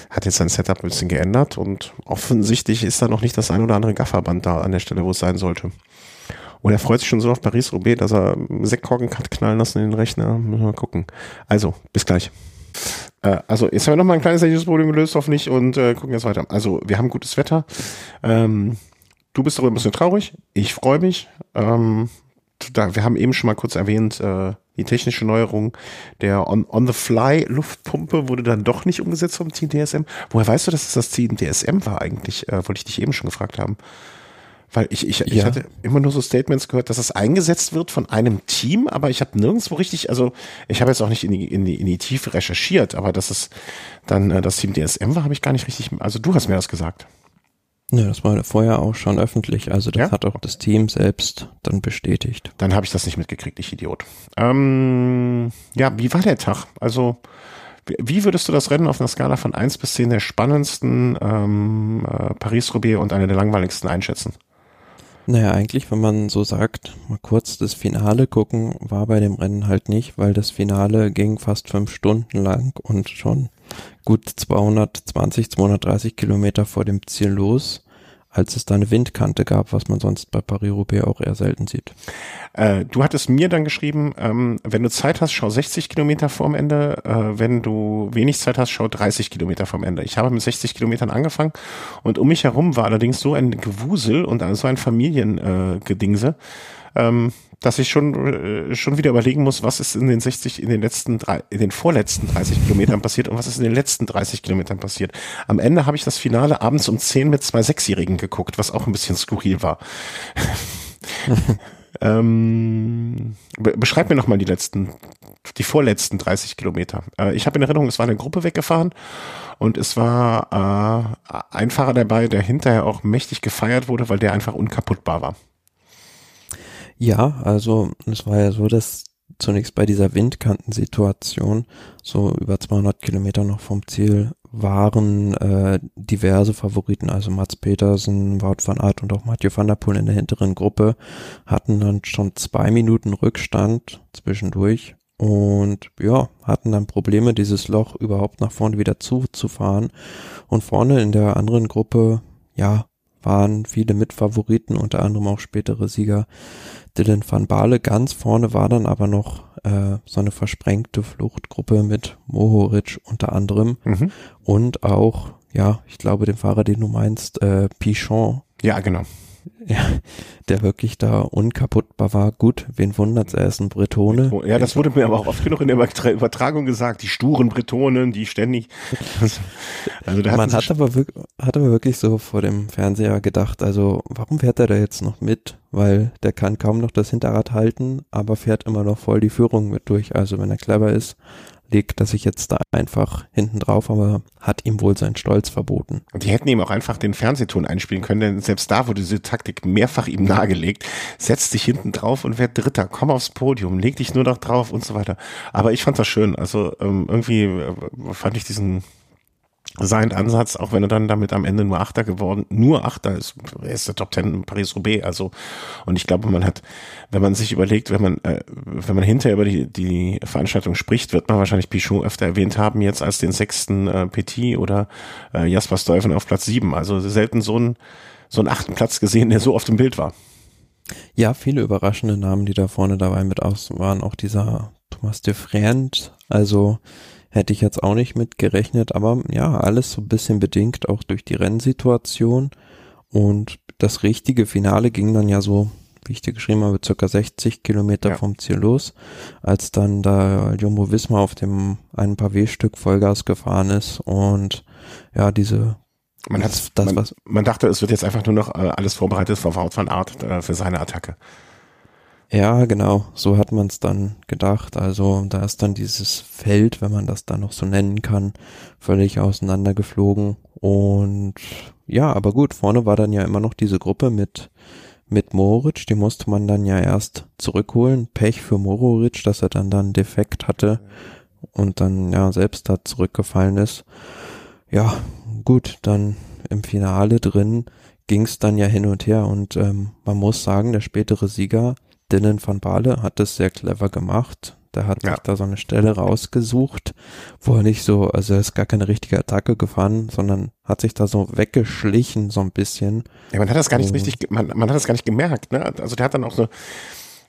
hat jetzt sein Setup ein bisschen geändert und offensichtlich ist da noch nicht das ein oder andere Gafferband da an der Stelle, wo es sein sollte. Und er freut sich schon so auf Paris-Roubaix, dass er Sektkorken hat knallen lassen in den Rechner. Müssen wir mal gucken. Also, bis gleich. Äh, also jetzt haben wir noch mal ein kleines technisches Problem gelöst, hoffentlich, und äh, gucken jetzt weiter. Also wir haben gutes Wetter. Ähm, du bist darüber ein bisschen traurig. Ich freue mich. Ähm, da, wir haben eben schon mal kurz erwähnt, äh, die technische Neuerung der On-the-Fly-Luftpumpe wurde dann doch nicht umgesetzt vom Team DSM. Woher weißt du, dass es das Team DSM war eigentlich? Äh, wollte ich dich eben schon gefragt haben. Weil ich, ich, ich hatte immer nur so Statements gehört, dass es eingesetzt wird von einem Team, aber ich habe nirgendwo richtig, also ich habe jetzt auch nicht in die, in, die, in die Tiefe recherchiert, aber dass es dann äh, das Team DSM war, habe ich gar nicht richtig, also du hast mir das gesagt. Ja, das war vorher auch schon öffentlich, also das ja? hat auch das Team selbst dann bestätigt. Dann habe ich das nicht mitgekriegt, ich Idiot. Ähm, ja, wie war der Tag? Also wie würdest du das Rennen auf einer Skala von 1 bis 10 der spannendsten ähm, äh, Paris-Roubaix und einer der langweiligsten einschätzen? Naja, eigentlich, wenn man so sagt, mal kurz das Finale gucken, war bei dem Rennen halt nicht, weil das Finale ging fast fünf Stunden lang und schon gut 220, 230 Kilometer vor dem Ziel los als es da eine Windkante gab, was man sonst bei Paris-Roubaix auch eher selten sieht. Äh, du hattest mir dann geschrieben, ähm, wenn du Zeit hast, schau 60 Kilometer vorm Ende, äh, wenn du wenig Zeit hast, schau 30 Kilometer vorm Ende. Ich habe mit 60 Kilometern angefangen und um mich herum war allerdings so ein Gewusel und so ein Familiengedingse, ähm, dass ich schon äh, schon wieder überlegen muss, was ist in den 60, in den letzten drei, in den vorletzten 30 Kilometern passiert und was ist in den letzten 30 Kilometern passiert. Am Ende habe ich das Finale abends um 10 mit zwei Sechsjährigen geguckt, was auch ein bisschen skurril war. ähm, be beschreib mir noch mal die letzten, die vorletzten 30 Kilometer. Äh, ich habe in Erinnerung, es war eine Gruppe weggefahren und es war äh, ein Fahrer dabei, der hinterher auch mächtig gefeiert wurde, weil der einfach unkaputtbar war. Ja, also es war ja so, dass zunächst bei dieser Windkantensituation so über 200 Kilometer noch vom Ziel waren äh, diverse Favoriten, also Mats Petersen, Wout van Aert und auch Mathieu van der Poel in der hinteren Gruppe hatten dann schon zwei Minuten Rückstand zwischendurch und ja, hatten dann Probleme, dieses Loch überhaupt nach vorne wieder zuzufahren. Und vorne in der anderen Gruppe, ja, waren viele Mitfavoriten, unter anderem auch spätere Sieger Dylan van Baale. Ganz vorne war dann aber noch äh, so eine versprengte Fluchtgruppe mit Mohoric unter anderem mhm. und auch, ja, ich glaube, den Fahrer, den du meinst, äh, Pichon. Ja, genau ja, der wirklich da unkaputtbar war. Gut, wen wundert's, er ist ein Bretone. Ja, das wurde mir aber auch oft genug in der Übertragung gesagt, die sturen Bretonen, die ständig. Also da Man hat aber, wirklich, hat aber wirklich so vor dem Fernseher gedacht, also warum fährt er da jetzt noch mit? Weil der kann kaum noch das Hinterrad halten, aber fährt immer noch voll die Führung mit durch. Also wenn er clever ist, legt er sich jetzt da einfach hinten drauf, aber hat ihm wohl sein Stolz verboten. Und die hätten ihm auch einfach den Fernsehton einspielen können, denn selbst da wurde diese Taktik mehrfach ihm nahegelegt. Setz dich hinten drauf und werd Dritter, komm aufs Podium, leg dich nur noch drauf und so weiter. Aber ich fand das schön. Also ähm, irgendwie äh, fand ich diesen sein Ansatz, auch wenn er dann damit am Ende nur Achter geworden, nur Achter ist, er ist der Top Ten in Paris-Roubaix, also, und ich glaube, man hat, wenn man sich überlegt, wenn man, äh, wenn man hinterher über die, die Veranstaltung spricht, wird man wahrscheinlich Pichon öfter erwähnt haben, jetzt als den sechsten äh, Petit oder äh, Jasper Stuyven auf Platz sieben, also selten so ein, so einen achten Platz gesehen, der so auf dem Bild war. Ja, viele überraschende Namen, die da vorne dabei mit aus waren, auch dieser Thomas de Frient, also, Hätte ich jetzt auch nicht mit gerechnet, aber ja, alles so ein bisschen bedingt auch durch die Rennsituation. Und das richtige Finale ging dann ja so, wie ich dir geschrieben habe, circa 60 Kilometer ja. vom Ziel los, als dann da Jumbo Wismar auf dem ein paar W-Stück Vollgas gefahren ist und ja, diese man, hat, das, man, man dachte, es wird jetzt einfach nur noch äh, alles vorbereitet für Wout van Art äh, für seine Attacke. Ja, genau, so hat man es dann gedacht. Also da ist dann dieses Feld, wenn man das dann noch so nennen kann, völlig auseinandergeflogen. Und ja, aber gut, vorne war dann ja immer noch diese Gruppe mit mit Moritz, die musste man dann ja erst zurückholen. Pech für Moritz, dass er dann dann Defekt hatte und dann ja selbst da zurückgefallen ist. Ja, gut, dann im Finale drin ging es dann ja hin und her und ähm, man muss sagen, der spätere Sieger Dylan van Baale hat das sehr clever gemacht. Der hat ja. sich da so eine Stelle rausgesucht, wo er nicht so, also er ist gar keine richtige Attacke gefahren, sondern hat sich da so weggeschlichen, so ein bisschen. Ja, man hat das gar nicht richtig, man, man hat das gar nicht gemerkt, ne? Also der hat dann auch so,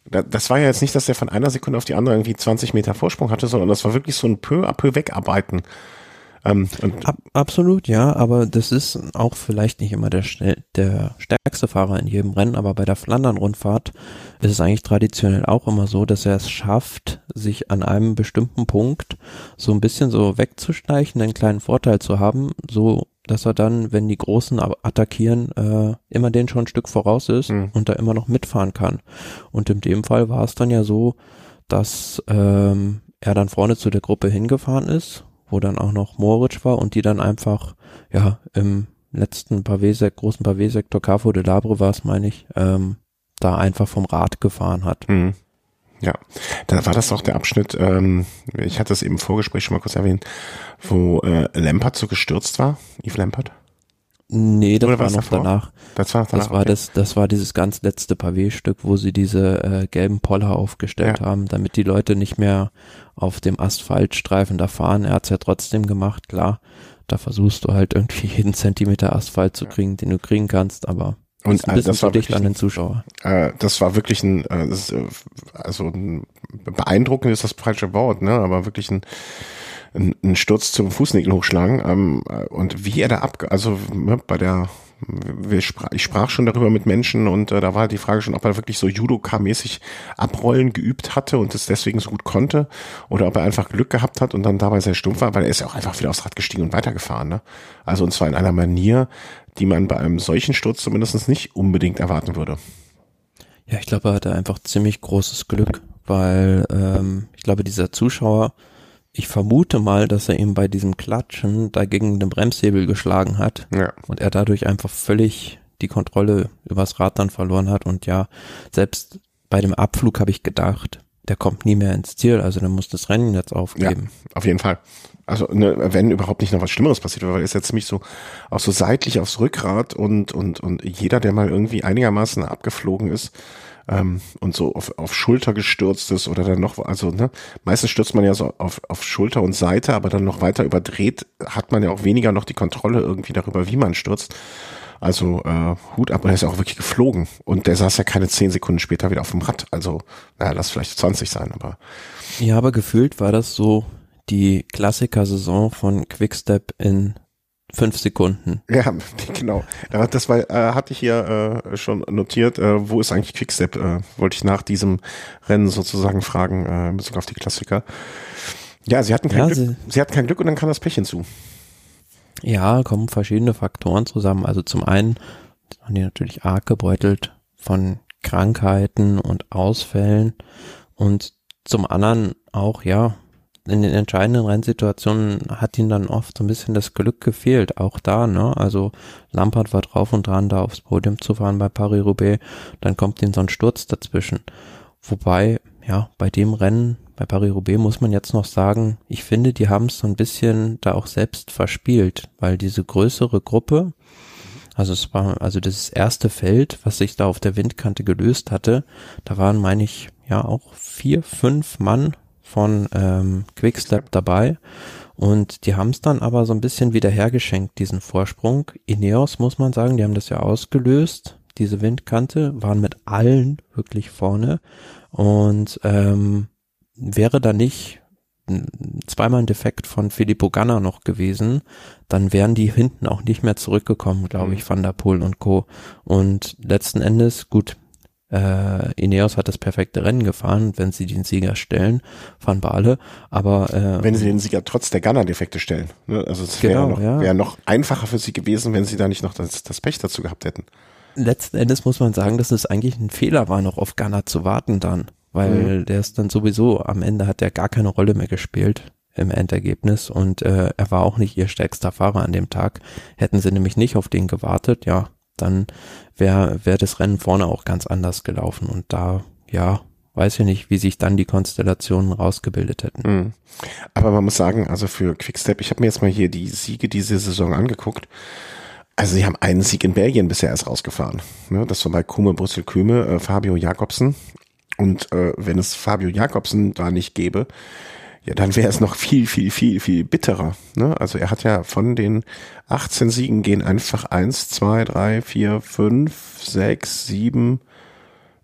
das war ja jetzt nicht, dass er von einer Sekunde auf die andere irgendwie 20 Meter Vorsprung hatte, sondern das war wirklich so ein peu à peu wegarbeiten. Ähm, Ab, absolut, ja, aber das ist auch vielleicht nicht immer der, der stärkste Fahrer in jedem Rennen, aber bei der Flandern-Rundfahrt ist es eigentlich traditionell auch immer so, dass er es schafft, sich an einem bestimmten Punkt so ein bisschen so wegzuschleichen, einen kleinen Vorteil zu haben, so dass er dann, wenn die Großen attackieren, äh, immer den schon ein Stück voraus ist mhm. und da immer noch mitfahren kann. Und in dem Fall war es dann ja so, dass ähm, er dann vorne zu der Gruppe hingefahren ist wo dann auch noch Moritz war und die dann einfach, ja, im letzten Pavé, großen Pavé-Sektor Carrefour de Labre war es, meine ich, ähm, da einfach vom Rad gefahren hat. Mhm. Ja, da war das auch der Abschnitt, ähm, ich hatte es eben im Vorgespräch schon mal kurz erwähnt, wo äh, Lampert so gestürzt war, Yves Lampert. Nee, das war noch danach. Das war, danach, das war okay. das, das war dieses ganz letzte Pavé-Stück, wo sie diese äh, gelben Poller aufgestellt ja. haben, damit die Leute nicht mehr auf dem Asphaltstreifen da fahren. Er hat's ja trotzdem gemacht, klar. Da versuchst du halt irgendwie jeden Zentimeter Asphalt zu kriegen, den du kriegen kannst, aber und äh, das war dicht an den Zuschauer. Äh, das war wirklich ein, äh, das ist, äh, also ein, beeindruckend ist das falsche Wort, ne? Aber wirklich ein einen Sturz zum Fußnägel hochschlagen ähm, und wie er da ab, also ne, bei der sprach, ich sprach schon darüber mit Menschen und äh, da war die Frage schon, ob er wirklich so Judoka-mäßig Abrollen geübt hatte und es deswegen so gut konnte oder ob er einfach Glück gehabt hat und dann dabei sehr stumpf war, weil er ist ja auch einfach wieder aufs Rad gestiegen und weitergefahren. Ne? Also und zwar in einer Manier, die man bei einem solchen Sturz zumindest nicht unbedingt erwarten würde. Ja, ich glaube, er hatte einfach ziemlich großes Glück, weil ähm, ich glaube, dieser Zuschauer ich vermute mal, dass er ihm bei diesem Klatschen dagegen den Bremshebel geschlagen hat ja. und er dadurch einfach völlig die Kontrolle übers Rad dann verloren hat und ja, selbst bei dem Abflug habe ich gedacht, der kommt nie mehr ins Ziel, also der muss das Rennen jetzt aufgeben. Ja, auf jeden Fall. Also ne, wenn überhaupt nicht noch was Schlimmeres passiert, weil er ist ja ziemlich so auch so seitlich aufs Rückgrat und und und jeder, der mal irgendwie einigermaßen abgeflogen ist, ähm, und so auf, auf Schulter gestürzt ist oder dann noch, also ne, meistens stürzt man ja so auf, auf Schulter und Seite, aber dann noch weiter überdreht, hat man ja auch weniger noch die Kontrolle irgendwie darüber, wie man stürzt. Also äh, Hut ab, er ist auch wirklich geflogen und der saß ja keine zehn Sekunden später wieder auf dem Rad. Also, naja, lass vielleicht 20 sein, aber. Ja, aber gefühlt war das so die Klassiker-Saison von Quickstep in fünf Sekunden. Ja, genau. Das war, äh, hatte ich hier äh, schon notiert. Äh, wo ist eigentlich Quickstep? Äh, wollte ich nach diesem Rennen sozusagen fragen, äh, in Bezug auf die Klassiker. Ja, sie hatten kein ja, Glück. Sie, sie hatten kein Glück und dann kam das Pech hinzu. Ja, kommen verschiedene Faktoren zusammen. Also zum einen waren die natürlich arg gebeutelt von Krankheiten und Ausfällen und zum anderen auch, ja, in den entscheidenden Rennsituationen hat ihm dann oft so ein bisschen das Glück gefehlt, auch da, ne? Also Lampard war drauf und dran, da aufs Podium zu fahren bei Paris-Roubaix, dann kommt ihm so ein Sturz dazwischen. Wobei, ja, bei dem Rennen, bei Paris-Roubaix muss man jetzt noch sagen, ich finde, die haben es so ein bisschen da auch selbst verspielt, weil diese größere Gruppe, also es war, also das erste Feld, was sich da auf der Windkante gelöst hatte, da waren, meine ich, ja auch vier, fünf Mann von ähm, Quickstep dabei und die haben es dann aber so ein bisschen wieder hergeschenkt, diesen Vorsprung. Ineos muss man sagen, die haben das ja ausgelöst, diese Windkante, waren mit allen wirklich vorne und ähm, wäre da nicht zweimal ein Defekt von Filippo Ganna noch gewesen, dann wären die hinten auch nicht mehr zurückgekommen, glaube mhm. ich, Van der Poel und Co. Und letzten Endes, gut, äh, Ineos hat das perfekte Rennen gefahren, wenn sie den Sieger stellen, Van Baale, aber äh, wenn sie den Sieger trotz der Gunner-Defekte stellen, ne? also es wäre genau, noch, ja. wär noch einfacher für sie gewesen, wenn sie da nicht noch das, das Pech dazu gehabt hätten. Letzten Endes muss man sagen, dass es eigentlich ein Fehler war, noch auf Gunner zu warten dann, weil mhm. der ist dann sowieso am Ende hat er gar keine Rolle mehr gespielt im Endergebnis und äh, er war auch nicht ihr stärkster Fahrer an dem Tag. Hätten sie nämlich nicht auf den gewartet, ja, dann wäre wär das Rennen vorne auch ganz anders gelaufen. Und da, ja, weiß ich nicht, wie sich dann die Konstellationen rausgebildet hätten. Mhm. Aber man muss sagen, also für Quickstep, ich habe mir jetzt mal hier die Siege diese Saison angeguckt. Also sie haben einen Sieg in Belgien bisher erst rausgefahren. Ne? Das war bei Kume Brüssel Küme, äh, Fabio Jakobsen. Und äh, wenn es Fabio Jakobsen da nicht gäbe, ja, dann wäre es noch viel, viel, viel, viel bitterer. Ne? Also er hat ja von den 18 Siegen gehen einfach eins, zwei, drei, vier, fünf, sechs, sieben,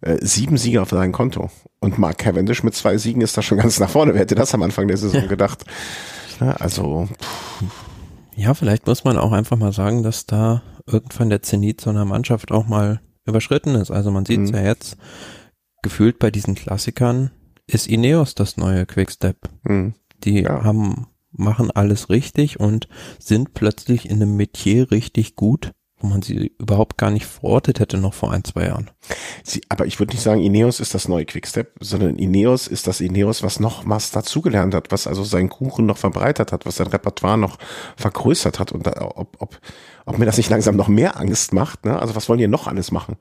äh, sieben Siege auf sein Konto. Und Mark Cavendish mit zwei Siegen ist da schon ganz nach vorne. Wer hätte das am Anfang der Saison gedacht? Ja, also. Pff. Ja, vielleicht muss man auch einfach mal sagen, dass da irgendwann der Zenit so einer Mannschaft auch mal überschritten ist. Also man sieht es mhm. ja jetzt gefühlt bei diesen Klassikern, ist Ineos das neue Quickstep. Mhm. Die ja. haben, machen alles richtig und sind plötzlich in einem Metier richtig gut, wo man sie überhaupt gar nicht verortet hätte noch vor ein, zwei Jahren. Sie, aber ich würde nicht sagen, Ineos ist das neue Quickstep, sondern Ineos ist das Ineos, was noch was dazugelernt hat, was also seinen Kuchen noch verbreitert hat, was sein Repertoire noch vergrößert hat und da, ob, ob, ob mir das nicht langsam noch mehr Angst macht, ne? Also was wollen die noch alles machen?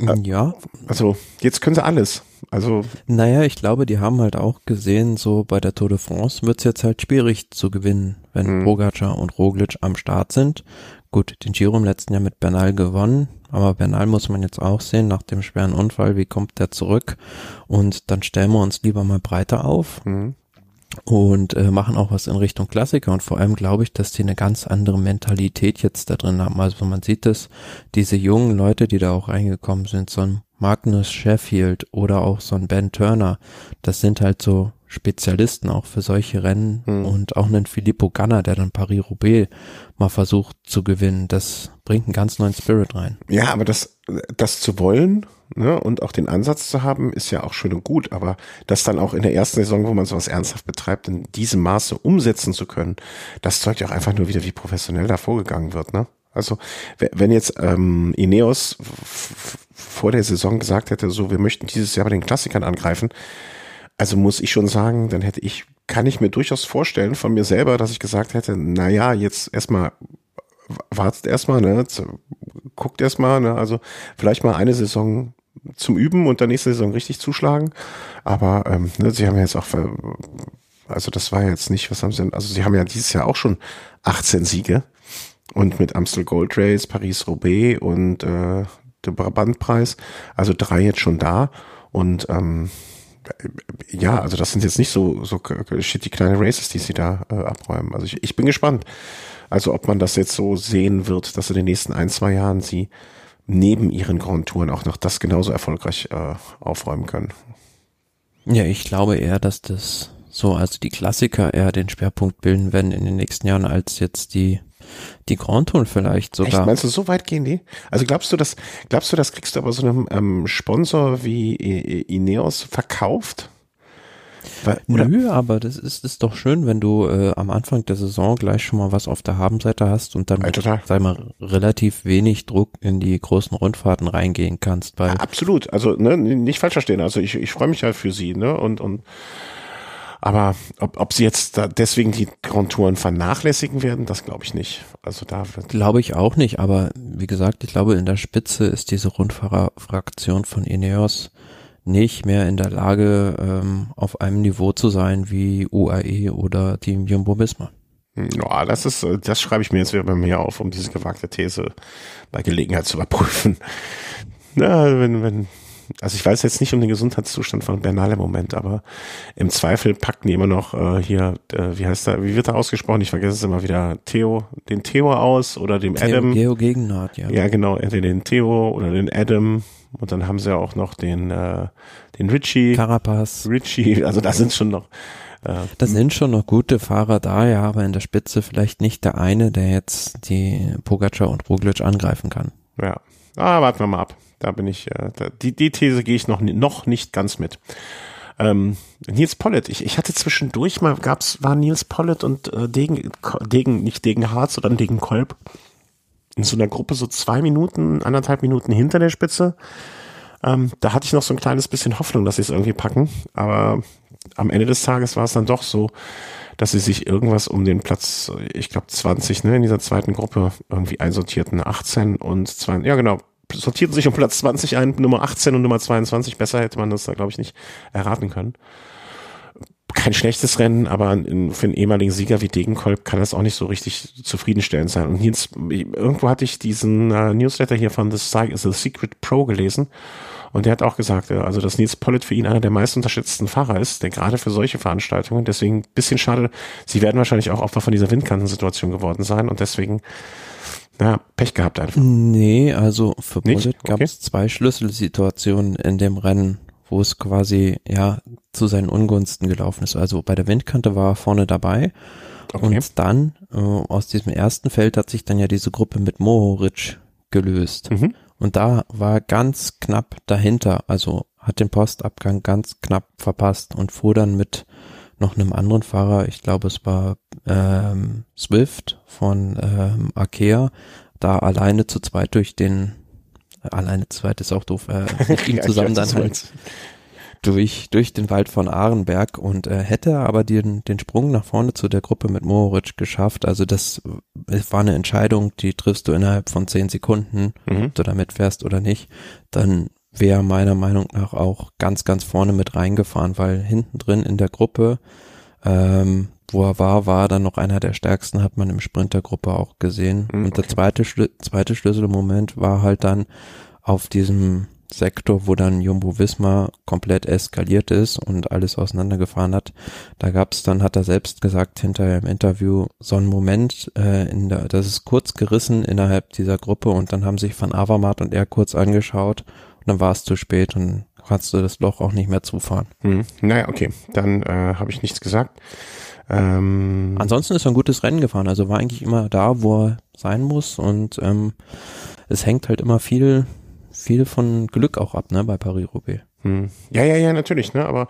Äh, ja. Also jetzt können sie alles. Also. Naja, ich glaube, die haben halt auch gesehen, so bei der Tour de France wird es jetzt halt schwierig zu gewinnen, wenn mhm. Pogacar und Roglic am Start sind. Gut, den Giro im letzten Jahr mit Bernal gewonnen, aber Bernal muss man jetzt auch sehen, nach dem schweren Unfall, wie kommt der zurück? Und dann stellen wir uns lieber mal breiter auf. Mhm und äh, machen auch was in Richtung Klassiker und vor allem glaube ich, dass die eine ganz andere Mentalität jetzt da drin haben. Also man sieht es, diese jungen Leute, die da auch reingekommen sind, so ein Magnus Sheffield oder auch so ein Ben Turner, das sind halt so Spezialisten auch für solche Rennen hm. und auch einen Filippo Ganna, der dann Paris-Roubaix mal versucht zu gewinnen. Das bringt einen ganz neuen Spirit rein. Ja, aber das, das zu wollen ne, und auch den Ansatz zu haben, ist ja auch schön und gut. Aber das dann auch in der ersten Saison, wo man sowas ernsthaft betreibt, in diesem Maße umsetzen zu können, das zeugt ja auch einfach nur wieder, wie professionell da vorgegangen wird. Ne? Also wenn jetzt ähm, Ineos vor der Saison gesagt hätte, so wir möchten dieses Jahr bei den Klassikern angreifen, also muss ich schon sagen, dann hätte ich, kann ich mir durchaus vorstellen von mir selber, dass ich gesagt hätte, na ja, jetzt erstmal wartet erstmal, ne, guckt erstmal, ne, also vielleicht mal eine Saison zum Üben und der nächste Saison richtig zuschlagen. Aber ähm, ne, sie haben ja jetzt auch, also das war jetzt nicht, was haben sie denn, also sie haben ja dieses Jahr auch schon 18 Siege und mit Amstel Gold Race, Paris Roubaix und äh, der Brabantpreis, also drei jetzt schon da und ähm, ja, also das sind jetzt nicht so so shitty kleine Races, die sie da äh, abräumen. Also ich, ich bin gespannt. Also ob man das jetzt so sehen wird, dass in den nächsten ein, zwei Jahren sie neben ihren Grand Touren auch noch das genauso erfolgreich äh, aufräumen können. Ja, ich glaube eher, dass das so, also die Klassiker eher den Schwerpunkt bilden werden in den nächsten Jahren als jetzt die die Grand Tour vielleicht sogar. Echt, meinst du, so weit gehen die? Also glaubst du, das, glaubst du, das kriegst du aber so einem ähm, Sponsor wie Ineos verkauft? Weil, Nö, aber das ist, ist doch schön, wenn du äh, am Anfang der Saison gleich schon mal was auf der Habenseite hast und dann, ja, sag mal, relativ wenig Druck in die großen Rundfahrten reingehen kannst. Weil ja, absolut, also ne, nicht falsch verstehen. Also ich, ich freue mich ja für sie, ne? Und, und aber ob, ob sie jetzt da deswegen die Grand Touren vernachlässigen werden, das glaube ich nicht. Also da glaube ich auch nicht. Aber wie gesagt, ich glaube in der Spitze ist diese Rundfahrerfraktion von Ineos nicht mehr in der Lage, ähm, auf einem Niveau zu sein wie UAE oder Team Jumbo-Visma. Ja, das ist, das schreibe ich mir jetzt wieder bei mir auf, um diese gewagte These bei Gelegenheit zu überprüfen. Na, wenn, wenn, also ich weiß jetzt nicht um den Gesundheitszustand von Bernal im Moment, aber im Zweifel packen die immer noch äh, hier, äh, wie heißt er, wie wird er ausgesprochen? Ich vergesse es immer wieder, Theo, den Theo aus oder dem Theo, Adam. Theo Gegenhardt, ja. Ja, genau, entweder den Theo oder den Adam. Und dann haben sie ja auch noch den, äh, den Richie. Carapaz. Richie, also da sind schon noch. Äh, da sind schon noch gute Fahrer da, ja, aber in der Spitze vielleicht nicht der eine, der jetzt die Pogacar und Roglic angreifen kann. Ja, ah, warten wir mal ab. Da bin ich, äh, da, die, die These gehe ich noch, noch nicht ganz mit. Ähm, Nils Pollitt, ich, ich hatte zwischendurch mal, gab's, war Nils Pollitt und äh, Degen, Degen, nicht Degen Harz, sondern Degen Kolb in so einer Gruppe so zwei Minuten, anderthalb Minuten hinter der Spitze. Ähm, da hatte ich noch so ein kleines bisschen Hoffnung, dass sie es irgendwie packen. Aber am Ende des Tages war es dann doch so, dass sie sich irgendwas um den Platz, ich glaube 20, ne, in dieser zweiten Gruppe irgendwie einsortierten. 18 und 2, ja genau, sortierten sich um Platz 20 ein, Nummer 18 und Nummer 22. Besser hätte man das da, glaube ich, nicht erraten können. Kein schlechtes Rennen, aber für einen ehemaligen Sieger wie Degenkolb kann das auch nicht so richtig zufriedenstellend sein. Und jetzt, irgendwo hatte ich diesen äh, Newsletter hier von The, The Secret Pro gelesen und der hat auch gesagt, also dass Nils Pollitt für ihn einer der meist unterschätzten Fahrer ist, der gerade für solche Veranstaltungen, deswegen bisschen schade, sie werden wahrscheinlich auch Opfer von dieser Windkantensituation geworden sein und deswegen ja, Pech gehabt einfach. Nee, also für Bullet gab es zwei Schlüsselsituationen in dem Rennen, wo es quasi ja zu seinen Ungunsten gelaufen ist. Also bei der Windkante war er vorne dabei okay. und dann äh, aus diesem ersten Feld hat sich dann ja diese Gruppe mit Mohoric gelöst. Mhm. Und da war ganz knapp dahinter, also hat den Postabgang ganz knapp verpasst und fuhr dann mit noch einem anderen Fahrer, ich glaube es war ähm, Swift von ähm, Akea, da alleine zu zweit durch den, alleine zu zweit ist auch doof, äh, mit ihm zusammen dann halt durch, durch den Wald von Ahrenberg und äh, hätte aber den, den Sprung nach vorne zu der Gruppe mit Moritz geschafft. Also das, das war eine Entscheidung, die triffst du innerhalb von zehn Sekunden, mhm. ob du damit fährst oder nicht. Dann wäre meiner Meinung nach auch ganz, ganz vorne mit reingefahren, weil hinten drin in der Gruppe, ähm, wo er war, war dann noch einer der stärksten, hat man im Sprintergruppe auch gesehen. Okay. Mhm, Und der zweite, Schlü zweite Schlüsselmoment war halt dann auf diesem Sektor, wo dann Jumbo Wismar komplett eskaliert ist und alles auseinandergefahren hat. Da gab's dann, hat er selbst gesagt hinterher im Interview, so einen Moment, äh, in der, das ist kurz gerissen innerhalb dieser Gruppe und dann haben sich Van Avermaet und er kurz angeschaut und dann war es zu spät und kannst du das Loch auch nicht mehr zufahren. Hm. Naja, okay, dann äh, habe ich nichts gesagt. Ähm, Ansonsten ist er ein gutes Rennen gefahren, also war eigentlich immer da, wo er sein muss und ähm, es hängt halt immer viel, viel von Glück auch ab, ne, bei Paris-Roubaix. hm. Ja, ja, ja, natürlich, ne? Aber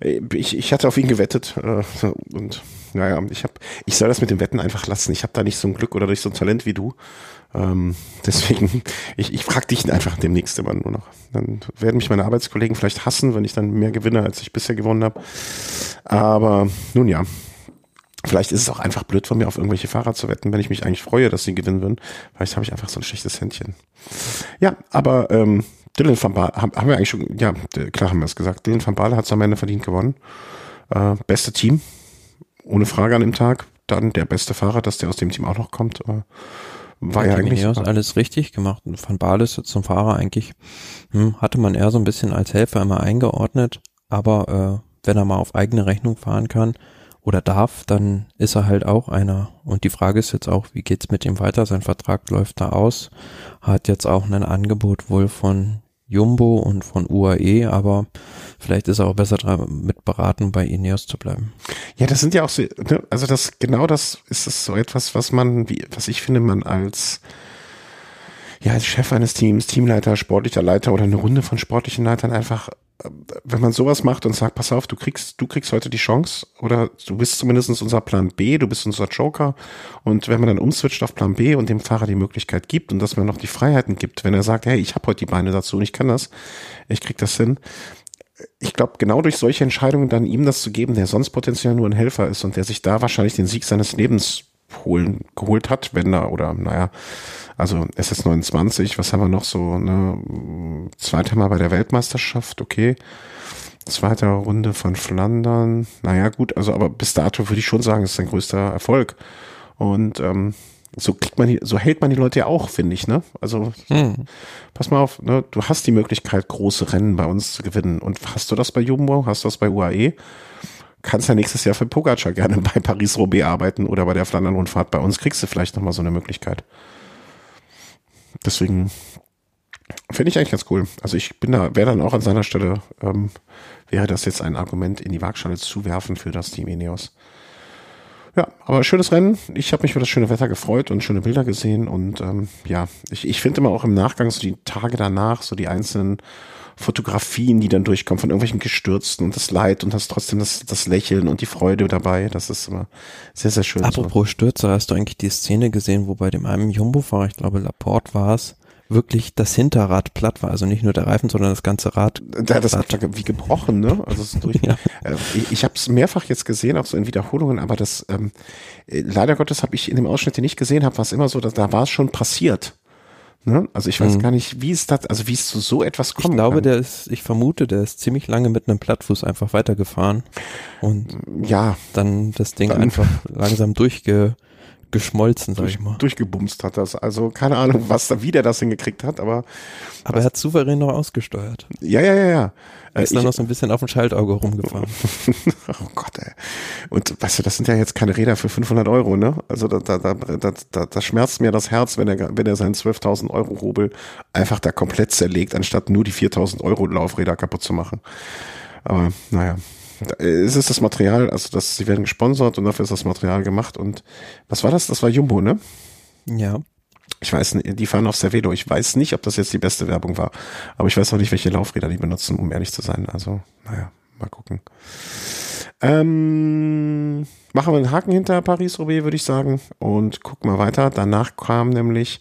äh, ich, ich hatte auf ihn gewettet äh, und naja, ich habe, ich soll das mit dem Wetten einfach lassen. Ich habe da nicht so ein Glück oder nicht so ein Talent wie du. Ähm, deswegen, ich, ich frage dich einfach demnächst immer nur noch. Dann werden mich meine Arbeitskollegen vielleicht hassen, wenn ich dann mehr gewinne, als ich bisher gewonnen habe. Aber nun ja, Vielleicht ist es auch einfach blöd von mir, auf irgendwelche Fahrer zu wetten, wenn ich mich eigentlich freue, dass sie gewinnen würden. Vielleicht habe ich einfach so ein schlechtes Händchen. Ja, aber ähm, Dylan van Baal, haben, haben wir eigentlich schon, ja, klar haben wir es gesagt. Dylan van Baal hat es am Ende verdient gewonnen. Äh, beste Team, ohne Frage an dem Tag. Dann der beste Fahrer, dass der aus dem Team auch noch kommt. Äh, war ja Hat eigentlich. Ineos alles richtig gemacht. Und Van Baal ist jetzt zum Fahrer eigentlich, hm, hatte man eher so ein bisschen als Helfer immer eingeordnet, aber äh, wenn er mal auf eigene Rechnung fahren kann oder darf, dann ist er halt auch einer. Und die Frage ist jetzt auch, wie geht's mit ihm weiter? Sein Vertrag läuft da aus, hat jetzt auch ein Angebot wohl von Jumbo und von UAE, aber vielleicht ist er auch besser mit beraten, bei Ineos zu bleiben. Ja, das sind ja auch so, ne, also das, genau das ist es so etwas, was man, wie, was ich finde, man als, ja, als Chef eines Teams, Teamleiter, sportlicher Leiter oder eine Runde von sportlichen Leitern einfach, wenn man sowas macht und sagt, pass auf, du kriegst, du kriegst heute die Chance oder du bist zumindest unser Plan B, du bist unser Joker. Und wenn man dann umswitcht auf Plan B und dem Fahrer die Möglichkeit gibt und dass man noch die Freiheiten gibt, wenn er sagt, hey, ich habe heute die Beine dazu und ich kann das, ich krieg das hin, ich glaube, genau durch solche Entscheidungen dann ihm das zu geben, der sonst potenziell nur ein Helfer ist und der sich da wahrscheinlich den Sieg seines Lebens holen, geholt hat, wenn er, oder naja, also es ist 29, was haben wir noch so, ne, zweiter Mal bei der Weltmeisterschaft, okay. Zweite Runde von Flandern, naja gut, also aber bis dato würde ich schon sagen, ist sein größter Erfolg. Und ähm, so kriegt man die, so hält man die Leute ja auch, finde ich, ne? Also Hm. pass mal auf, ne, du hast die Möglichkeit, große Rennen bei uns zu gewinnen. Und hast du das bei Jumbo? Hast du das bei UAE? Kannst ja nächstes Jahr für Pogacar gerne bei Paris-Roubaix arbeiten oder bei der Flandern-Rundfahrt. Bei uns kriegst du vielleicht nochmal so eine Möglichkeit. Deswegen finde ich eigentlich ganz cool. Also ich bin da, wäre dann auch an seiner Stelle, ähm, wäre das jetzt ein Argument in die Waagschale zu werfen für das Team Ineos. Ja, aber schönes Rennen. Ich habe mich für das schöne Wetter gefreut und schöne Bilder gesehen. Und ähm, ja, ich, ich finde immer auch im Nachgang so die Tage danach, so die einzelnen Fotografien, die dann durchkommen von irgendwelchen Gestürzten und das Leid und das trotzdem das, das Lächeln und die Freude dabei. Das ist immer sehr, sehr schön. so. Apropos Stürze, hast du eigentlich die Szene gesehen, wo bei dem einen Jumbo-Fahrer, ich glaube Laporte war es, wirklich das Hinterrad platt war. Also nicht nur der Reifen, sondern das ganze Rad. Da, das hat wie gebrochen, ne? Also es durch. Ja. Äh, ich ich habe es mehrfach jetzt gesehen, auch so in Wiederholungen, aber das ähm, äh, leider Gottes habe ich in dem Ausschnitt, den ich gesehen habe, war es immer so, dass da war es schon passiert. Ne? Also ich weiß Mhm. gar nicht, wie es das, also wie es zu so etwas Ich kommen glaube, kann. der ist, ich vermute, der ist ziemlich lange mit einem Plattfuß einfach weitergefahren und ja, dann das Ding Dann- einfach langsam durchgeschmolzen, sag durch, ich mal. durchgebumst hat das. Also keine Ahnung, was da wieder das hingekriegt hat, aber Aber er hat souverän noch ausgesteuert. ja, ja, ja, ja. Äh, Ist dann noch so ein bisschen auf dem Schaltauge rumgefahren. oh Gott, ey. Und weißt du, das sind ja jetzt keine Räder für 500 Euro, ne? Also da, da, da, da, da, da schmerzt mir das Herz, wenn er, wenn er seinen 12.000 Euro Rubel einfach da komplett zerlegt, anstatt nur die 4.000 Euro Laufräder kaputt zu machen. Aber naja, es ist das Material, also das, sie werden gesponsert und dafür ist das Material gemacht. Und was war das? Das war Jumbo, ne? Ja. Ich weiß nicht, die fahren auf Cervelo. Ich weiß nicht, ob das jetzt die beste Werbung war. Aber ich weiß auch nicht, welche Laufräder die benutzen, um ehrlich zu sein. Also, naja, mal gucken. Ähm, machen wir einen Haken hinter Paris-Roubaix, würde ich sagen. Und gucken mal weiter. Danach kam nämlich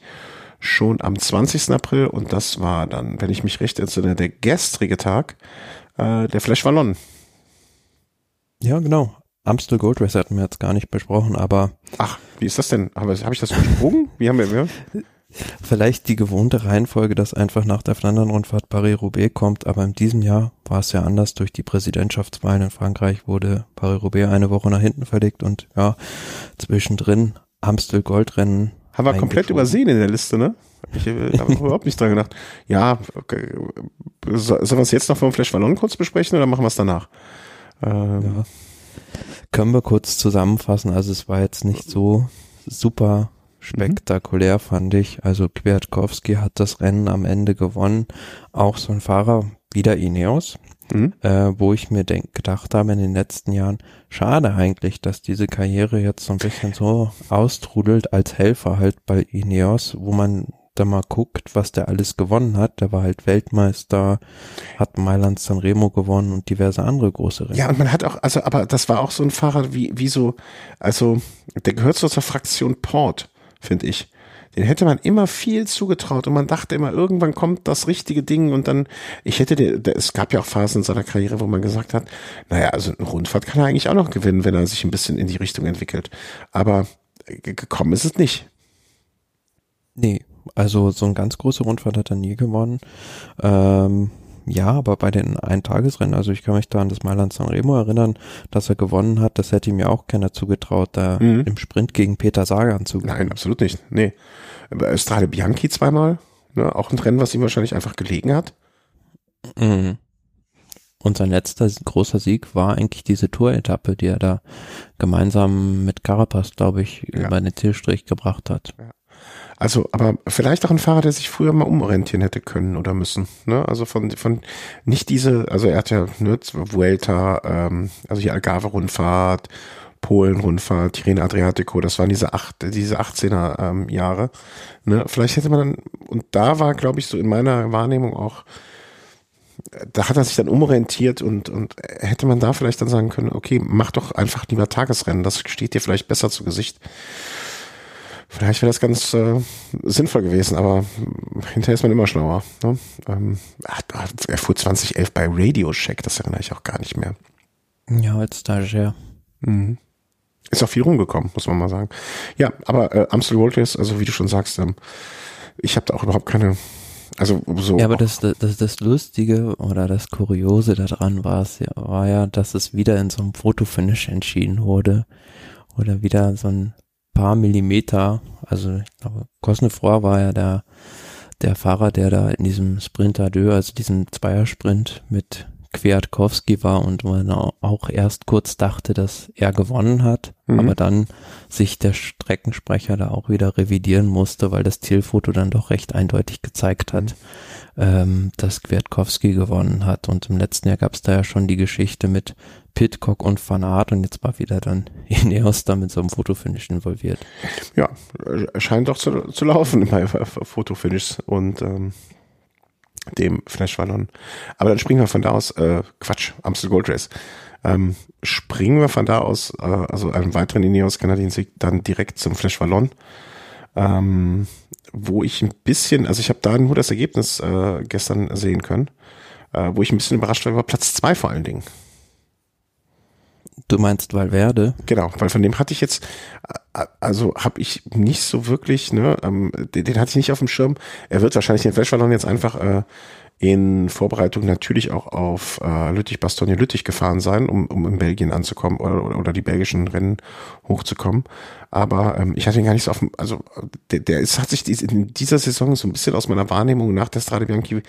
schon am 20. April und das war dann, wenn ich mich recht entsinne, der gestrige Tag, äh, der Flash Wallon. Ja, genau. Amstel Gold Race hatten wir jetzt gar nicht besprochen, aber Ach, wie ist das denn? Habe hab ich das übersprungen? Wie haben wir, wir? vielleicht die gewohnte Reihenfolge, dass einfach nach der Flandern-Rundfahrt Paris-Roubaix kommt, aber in diesem Jahr war es ja anders. Durch die Präsidentschaftswahlen in Frankreich wurde Paris-Roubaix eine Woche nach hinten verlegt und ja, zwischendrin Amstel Goldrennen. Haben wir komplett übersehen in der Liste, ne? Ich äh, habe überhaupt nicht dran gedacht. Ja, okay. So, sollen wir es jetzt noch vom Flash Wallon kurz besprechen oder machen wir es danach? Ähm, Ja. Können wir kurz zusammenfassen? Also es war jetzt nicht so super spektakulär, fand ich. Also Kwiatkowski hat das Rennen am Ende gewonnen. Auch so ein Fahrer, wieder Ineos, mhm. äh, wo ich mir denk, gedacht habe in den letzten Jahren, schade eigentlich, dass diese Karriere jetzt so ein bisschen so austrudelt als Helfer halt bei Ineos, wo man da mal guckt, was der alles gewonnen hat. Der war halt Weltmeister, hat Mailand Sanremo gewonnen und diverse andere große Rennen. Ja, und man hat auch, also, aber das war auch so ein Fahrer wie, wie so, also, der gehört so zur Fraktion Port, finde ich. Den hätte man immer viel zugetraut und man dachte immer, irgendwann kommt das richtige Ding und dann, ich hätte, den, es gab ja auch Phasen in seiner Karriere, wo man gesagt hat, naja, also eine Rundfahrt kann er eigentlich auch noch gewinnen, wenn er sich ein bisschen in die Richtung entwickelt. Aber gekommen ist es nicht. Nee, also so ein ganz große Rundfahrt hat er nie gewonnen. Ähm, ja, aber bei den Eintagesrennen, also ich kann mich da an das Mailand Sanremo erinnern, dass er gewonnen hat, das hätte ihm ja auch keiner zugetraut, da mhm. im Sprint gegen Peter Sagan zu gewinnen. Nein, absolut nicht. Nee. Strade Bianchi zweimal, ne? auch ein Rennen, was ihm wahrscheinlich einfach gelegen hat. Mhm. Und sein letzter großer Sieg war eigentlich diese Tour-Etappe, die er da gemeinsam mit Carapaz, glaube ich, ja. über den Zielstrich gebracht hat. Ja. Also, aber vielleicht auch ein Fahrer, der sich früher mal umorientieren hätte können oder müssen. Ne? Also von, von nicht diese, also er hat ja ne, Vuelta, ähm, also die Algarve-Rundfahrt, Polen-Rundfahrt, Tirreno Adriatico, das waren diese acht, diese 18er ähm, Jahre. Ne? Vielleicht hätte man dann, und da war, glaube ich, so in meiner Wahrnehmung auch, da hat er sich dann umorientiert und, und hätte man da vielleicht dann sagen können, okay, mach doch einfach lieber Tagesrennen, das steht dir vielleicht besser zu Gesicht. Vielleicht wäre das ganz äh, sinnvoll gewesen, aber hinterher ist man immer schlauer. Ne? Ähm, er fuhr 2011 bei Radio Shack, das erinnere ich auch gar nicht mehr. Ja, als Stagiaire. Mhm. Ist auch viel rumgekommen, muss man mal sagen. Ja, aber äh, Amstel Gold Race, also wie du schon sagst, ähm, ich habe da auch überhaupt keine, also so. Ja, aber das, das, das Lustige oder das Kuriose daran war es ja, war ja, dass es wieder in so einem Fotofinish entschieden wurde oder wieder so ein paar Millimeter, also ich glaube, Cosnefroy war ja der, der Fahrer, der da in diesem Sprinter Deux, also diesem Zweiersprint mit Kwiatkowski war und man auch erst kurz dachte, dass er gewonnen hat, mhm. aber dann sich der Streckensprecher da auch wieder revidieren musste, weil das Zielfoto dann doch recht eindeutig gezeigt hat, mhm. Ähm, dass Kwiatkowski gewonnen hat. Und im letzten Jahr gab es da ja schon die Geschichte mit Pitcock und Van Aert und jetzt war wieder dann Ineos da mit so einem Fotofinish involviert. Ja, scheint doch zu, zu laufen bei Fotofinish und ähm, dem Flash Wallon. Aber dann springen wir von da aus, äh, Quatsch, Amstel Gold Race. Ähm, springen wir von da aus, äh, also einem weiteren Ineos Kanadien-Sieg, dann direkt zum Flash Wallon. Ähm, wo ich ein bisschen, also ich habe da nur das Ergebnis äh, gestern sehen können, äh, wo ich ein bisschen überrascht war, war Platz zwei vor allen Dingen. Du meinst Valverde? Genau, weil von dem hatte ich jetzt, also habe ich nicht so wirklich, ne, ähm, den, den, hatte ich nicht auf dem Schirm. Er wird wahrscheinlich den Flashballon jetzt einfach äh, in Vorbereitung natürlich auch auf äh, Lüttich, Bastogne, Lüttich gefahren sein, um, um in Belgien anzukommen oder, oder, die belgischen Rennen hochzukommen. Aber ähm, ich hatte ihn gar nicht so auf dem, also der, der ist, hat sich in dieser Saison so ein bisschen aus meiner Wahrnehmung nach der Strade Bianchi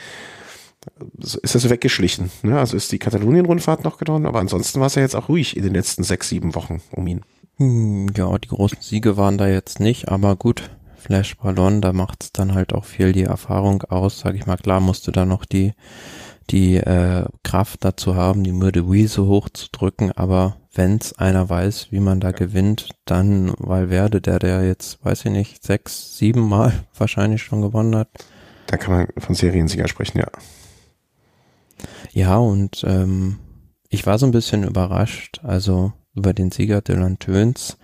ist so weggeschlichen. Ne? Also ist die Katalonien-Rundfahrt noch gewonnen, aber ansonsten war es ja jetzt auch ruhig in den letzten sechs, sieben Wochen um ihn. Hm, ja, die großen Siege waren da jetzt nicht, aber gut, Flash Ballon, da macht's dann halt auch viel die Erfahrung aus, sag ich mal, klar musst du da noch die, die äh, Kraft dazu haben, die Mürde so hoch zu drücken, aber wenn's einer weiß, wie man da gewinnt, dann Valverde, der der jetzt, weiß ich nicht, sechs, sieben Mal wahrscheinlich schon gewonnen hat. Da kann man von Seriensieger sprechen, ja. Ja, und ähm, ich war so ein bisschen überrascht, also über den Sieger Dylan Töns.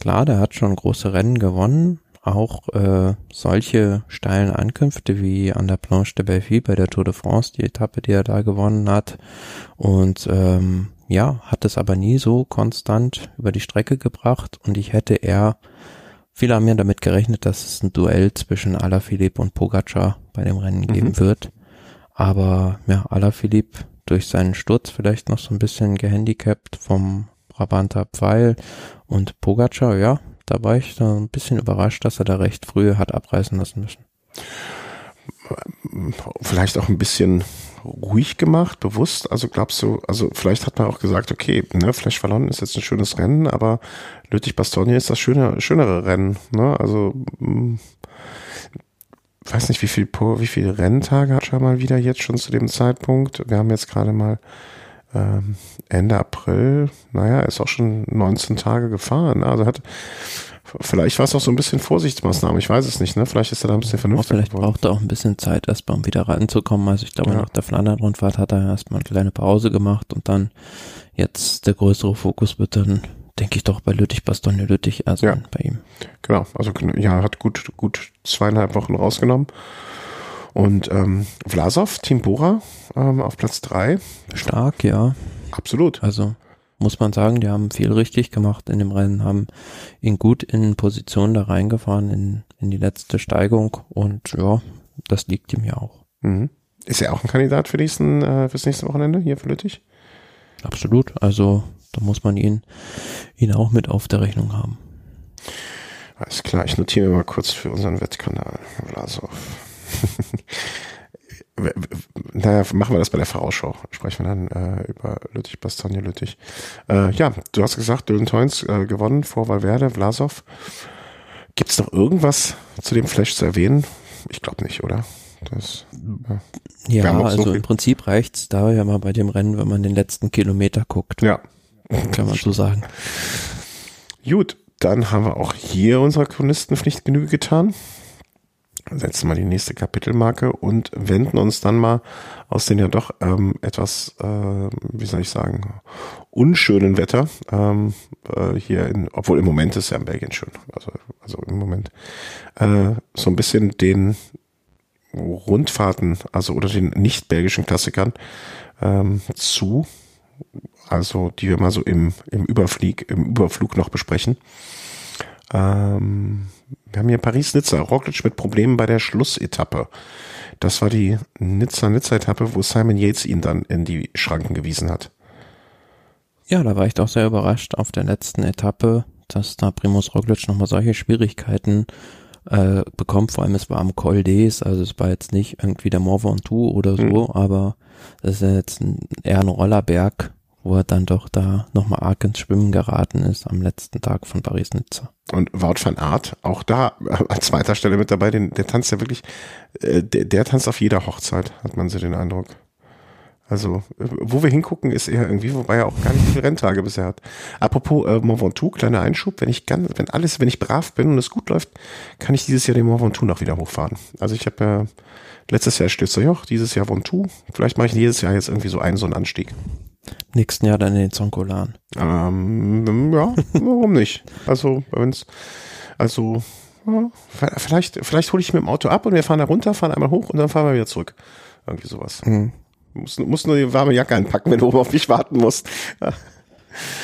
Klar, der hat schon große Rennen gewonnen, auch äh, solche steilen Ankünfte wie an der Planche de Belleville bei der Tour de France, die Etappe, die er da gewonnen hat. Und ähm, ja, hat es aber nie so konstant über die Strecke gebracht und ich hätte eher, viele haben ja damit gerechnet, dass es ein Duell zwischen Alaphilippe und Pogacar bei dem Rennen geben mhm. wird. Aber ja, Alaphilippe durch seinen Sturz vielleicht noch so ein bisschen gehandicapt vom Brabanter Pfeil und Pogacar, ja, da war ich da ein bisschen überrascht, dass er da recht früh hat abreißen lassen müssen. Vielleicht auch ein bisschen ruhig gemacht, bewusst. Also glaubst du, also vielleicht hat man auch gesagt, okay, ne, Flash Wallon ist jetzt ein schönes Rennen, aber Lüttich Bastogne ist das schöne, schönere Rennen. Ne? Also weiß nicht, wie viel, wie viele Renntage hat er mal wieder jetzt schon zu dem Zeitpunkt. Wir haben jetzt gerade mal ähm, Ende April, naja, ist auch schon 19 Tage gefahren. Also hat, vielleicht war es auch so ein bisschen Vorsichtsmaßnahme, ich weiß es nicht, ne? Vielleicht ist er da ein bisschen vernünftig. Vielleicht geworden. braucht er auch ein bisschen Zeit, erstmal um wieder reinzukommen. Also ich glaube, ja. nach der Flandern-Rundfahrt hat er erstmal eine kleine Pause gemacht und dann jetzt der größere Fokus wird dann, denke ich doch, bei Lüttich, Bastogne Lüttich, also ja. bei ihm. Genau, also ja, hat gut, gut zweieinhalb Wochen rausgenommen. Und ähm, Vlasov, Team Bora ähm, auf Platz drei. Stark, ja. Absolut. Also muss man sagen, die haben viel richtig gemacht in dem Rennen, haben ihn gut in Position da reingefahren in, in die letzte Steigung und ja, das liegt ihm ja auch. Mhm. Ist er auch ein Kandidat für nächsten, äh, fürs nächste Wochenende hier für Lüttich? Absolut. Also da muss man ihn, ihn auch mit auf der Rechnung haben. Alles klar, ich notiere mal kurz für unseren Wettkanal. Vlasov. naja, machen wir das bei der Vorausschau. Sprechen wir dann äh, über Lüttich, Bastogne, Lüttich. Äh, ja, du hast gesagt, Dylan Toyns äh, gewonnen vor Valverde, Vlasov. Gibt es noch irgendwas zu dem Flash zu erwähnen? Ich glaube nicht, oder? Das, ja, ja also so im Prinzip reicht's da ja mal bei dem Rennen, wenn man den letzten Kilometer guckt. Ja. Kann man so sagen. Gut, dann haben wir auch hier unserer Chronistenpflicht Genüge getan setzen mal die nächste Kapitelmarke und wenden uns dann mal aus den ja doch ähm, etwas, äh, wie soll ich sagen, unschönen Wetter ähm, äh, hier in, obwohl im Moment ist ja in Belgien schön, also, also im Moment, äh, so ein bisschen den Rundfahrten, also oder den nicht belgischen Klassikern ähm, zu, also die wir mal so im, im Überflieg, im Überflug noch besprechen. Ähm, wir haben hier Paris-Nizza, Roglic mit Problemen bei der Schlussetappe. Das war die Nizza-Nizza-Etappe, wo Simon Yates ihn dann in die Schranken gewiesen hat. Ja, da war ich doch sehr überrascht auf der letzten Etappe, dass da Primus Roglic nochmal solche Schwierigkeiten äh, bekommt. Vor allem es war am Col d'Es, also es war jetzt nicht irgendwie der Mont Ventoux oder so, mhm. aber es ist ja jetzt ein, eher ein Rollerberg wo er dann doch da nochmal arg ins Schwimmen geraten ist am letzten Tag von Paris-Nizza. Und Wout van Aert, auch da an zweiter Stelle mit dabei, den, der tanzt ja wirklich, äh, der, der tanzt auf jeder Hochzeit, hat man so den Eindruck. Also, wo wir hingucken, ist er irgendwie, wobei er auch gar nicht viele Renntage bisher hat. Apropos äh, Mont Ventoux, kleiner Einschub, wenn ich ganz, wenn alles, wenn ich brav bin und es gut läuft, kann ich dieses Jahr den Mont Ventoux noch wieder hochfahren. Also ich habe ja letztes Jahr stütze Joch, dieses Jahr Ventoux. Vielleicht mache ich jedes Jahr jetzt irgendwie so einen so einen Anstieg. Nächsten Jahr dann in den Zonkolan. Ähm, ja, warum nicht? Also, wenn's, also, ja, vielleicht, vielleicht hole ich mir im Auto ab und wir fahren da runter, fahren einmal hoch und dann fahren wir wieder zurück. Irgendwie sowas. Mhm. Muss, muss nur die warme Jacke einpacken, wenn du oben auf mich warten musst.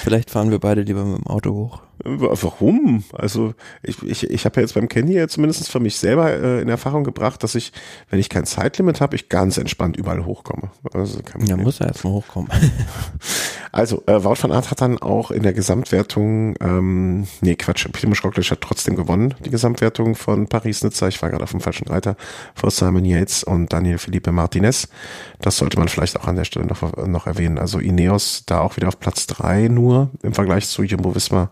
Vielleicht fahren wir beide lieber mit dem Auto hoch. Warum? Also ich, ich, ich habe ja jetzt beim Kenny ja zumindest für mich selber äh, in Erfahrung gebracht, dass ich, wenn ich kein Zeitlimit habe, ich ganz entspannt überall hochkomme. Also ja, muss er erstmal hochkommen. Also äh, Wout van Aert hat dann auch in der Gesamtwertung, ähm, nee Quatsch, Primoz Roglic hat trotzdem gewonnen, die Gesamtwertung von Paris-Nizza. Ich war gerade auf dem falschen Reiter vor Simon Yates und Daniel Felipe Martinez. Das sollte man vielleicht auch an der Stelle noch, noch erwähnen. Also Ineos da auch wieder auf Platz drei nur im Vergleich zu Jumbo-Visma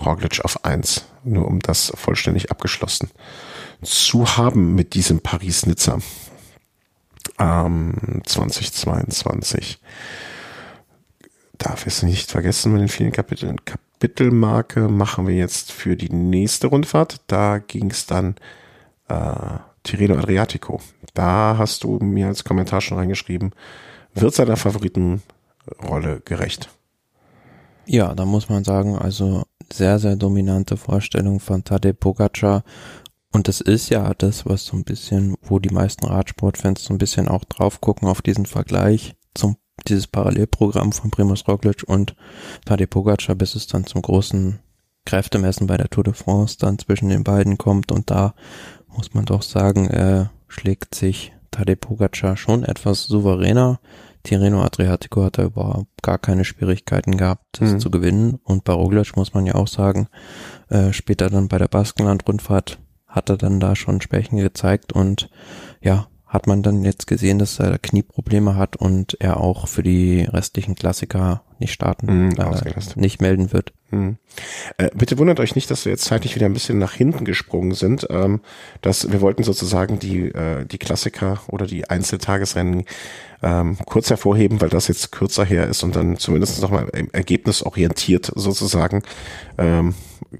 Roglic auf eins, nur um das vollständig abgeschlossen zu haben mit diesem Paris-Nizza ähm, 2022. Darf es nicht vergessen mit den vielen Kapiteln. Kapitelmarke machen wir jetzt für die nächste Rundfahrt. Da ging es dann äh, Tirreno Adriatico. Da hast du mir als Kommentar schon reingeschrieben, wird seiner Favoritenrolle gerecht. Ja, da muss man sagen, also sehr, sehr dominante Vorstellung von Tadej Pogacar. Und das ist ja das, was so ein bisschen, wo die meisten Radsportfans so ein bisschen auch drauf gucken auf diesen Vergleich zum dieses Parallelprogramm von Primus Roglic und Tadej Pogacar, bis es dann zum großen Kräftemessen bei der Tour de France dann zwischen den beiden kommt. Und da muss man doch sagen, äh, schlägt sich Tadej Pogacar schon etwas souveräner. Tirreno Adriatico hat da überhaupt gar keine Schwierigkeiten gehabt, das mhm. zu gewinnen. Und bei Roglic muss man ja auch sagen, äh, später dann bei der Baskenland-Rundfahrt hat er dann da schon Schwächen gezeigt und ja, hat man dann jetzt gesehen, dass er Knieprobleme hat und er auch für die restlichen Klassiker nicht starten, Mhm, äh, nicht melden wird. Hm. Äh, bitte wundert euch nicht, dass wir jetzt zeitlich wieder ein bisschen nach hinten gesprungen sind. Ähm, dass wir wollten sozusagen die, äh, die Klassiker oder die Einzeltagesrennen ähm, kurz hervorheben, weil das jetzt kürzer her ist und dann zumindest nochmal ergebnisorientiert sozusagen ähm,